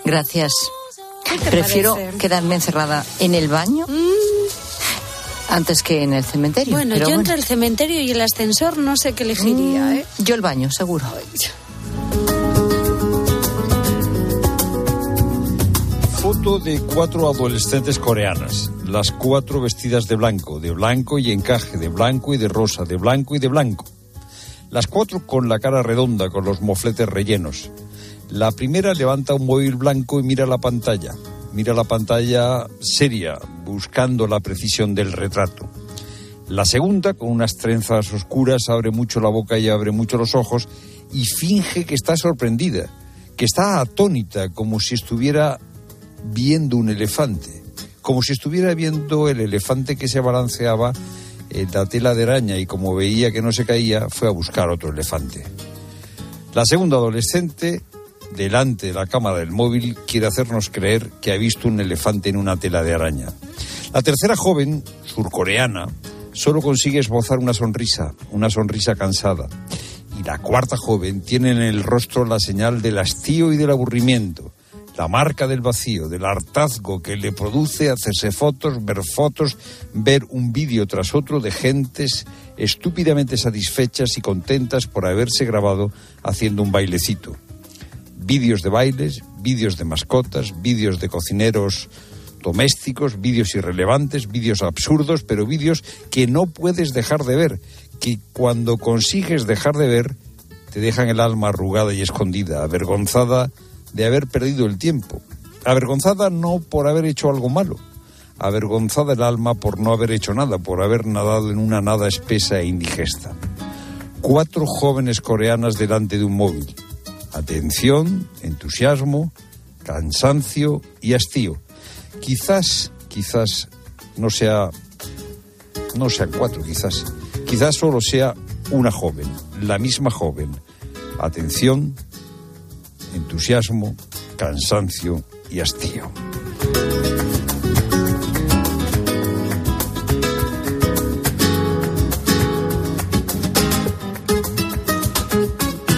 Gracias. te Prefiero parece? quedarme encerrada en el baño antes que en el cementerio. Bueno, Pero yo entre el cementerio y el ascensor no sé qué elegiría, Mm, ¿eh? Yo el baño, seguro. Foto de cuatro adolescentes coreanas, las cuatro vestidas de blanco, de blanco y encaje, de blanco y de rosa, de blanco y de blanco. Las cuatro con la cara redonda, con los mofletes rellenos. La primera levanta un móvil blanco y mira la pantalla. Mira la pantalla seria, buscando la precisión del retrato. La segunda, con unas trenzas oscuras, abre mucho la boca y abre mucho los ojos y finge que está sorprendida, que está atónita, como si estuviera viendo un elefante, como si estuviera viendo el elefante que se balanceaba en la tela de araña y como veía que no se caía, fue a buscar otro elefante. La segunda adolescente, delante de la cámara del móvil, quiere hacernos creer que ha visto un elefante en una tela de araña. La tercera joven, surcoreana, solo consigue esbozar una sonrisa, una sonrisa cansada. Y la cuarta joven tiene en el rostro la señal del hastío y del aburrimiento, la marca del vacío, del hartazgo que le produce hacerse fotos, ver fotos, ver un vídeo tras otro de gentes estúpidamente satisfechas y contentas por haberse grabado haciendo un bailecito. Vídeos de bailes, vídeos de mascotas, vídeos de cocineros domésticos, vídeos irrelevantes, vídeos absurdos, pero vídeos que no puedes dejar de ver, que cuando consigues dejar de ver te dejan el alma arrugada y escondida, avergonzada de haber perdido el tiempo. Avergonzada no por haber hecho algo malo, avergonzada el alma por no haber hecho nada, por haber nadado en una nada espesa e indigesta. Cuatro jóvenes coreanas delante de un móvil. Atención, entusiasmo, cansancio y hastío. Quizás, quizás no sea, no sean cuatro, quizás. Quizás solo sea una joven, la misma joven. Atención, entusiasmo, cansancio y hastío.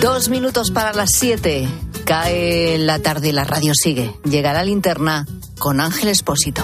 Dos minutos para las siete. Cae la tarde y la radio sigue. Llegará linterna con Ángel Espósito.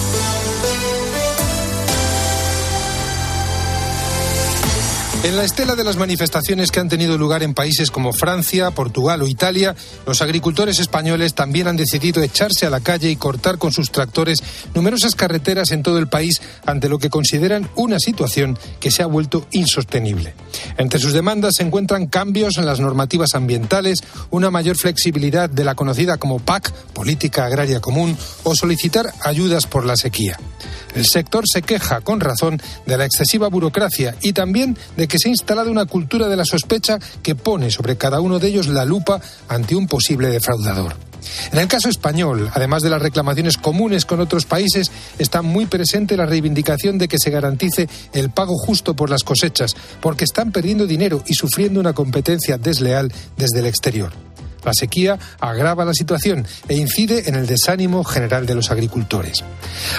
En la estela de las manifestaciones que han tenido lugar en países como Francia, Portugal o Italia, los agricultores españoles también han decidido echarse a la calle y cortar con sus tractores numerosas carreteras en todo el país ante lo que consideran una situación que se ha vuelto insostenible. Entre sus demandas se encuentran cambios en las normativas ambientales, una mayor flexibilidad de la conocida como PAC, Política Agraria Común, o solicitar ayudas por la sequía. El sector se queja, con razón, de la excesiva burocracia y también de que se ha instalado una cultura de la sospecha que pone sobre cada uno de ellos la lupa ante un posible defraudador. En el caso español, además de las reclamaciones comunes con otros países, está muy presente la reivindicación de que se garantice el pago justo por las cosechas, porque están perdiendo dinero y sufriendo una competencia desleal desde el exterior. La sequía agrava la situación e incide en el desánimo general de los agricultores.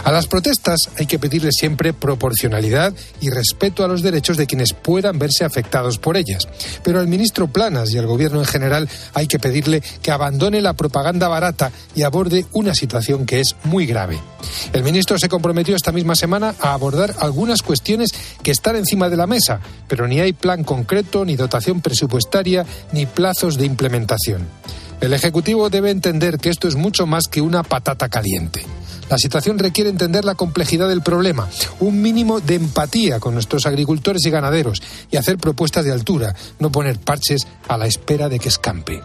A las protestas hay que pedirle siempre proporcionalidad y respeto a los derechos de quienes puedan verse afectados por ellas. Pero al ministro Planas y al gobierno en general hay que pedirle que abandone la propaganda barata y aborde una situación que es muy grave. El ministro se comprometió esta misma semana a abordar algunas cuestiones que están encima de la mesa, pero ni hay plan concreto, ni dotación presupuestaria, ni plazos de implementación. El Ejecutivo debe entender que esto es mucho más que una patata caliente. La situación requiere entender la complejidad del problema, un mínimo de empatía con nuestros agricultores y ganaderos y hacer propuestas de altura, no poner parches a la espera de que escampe.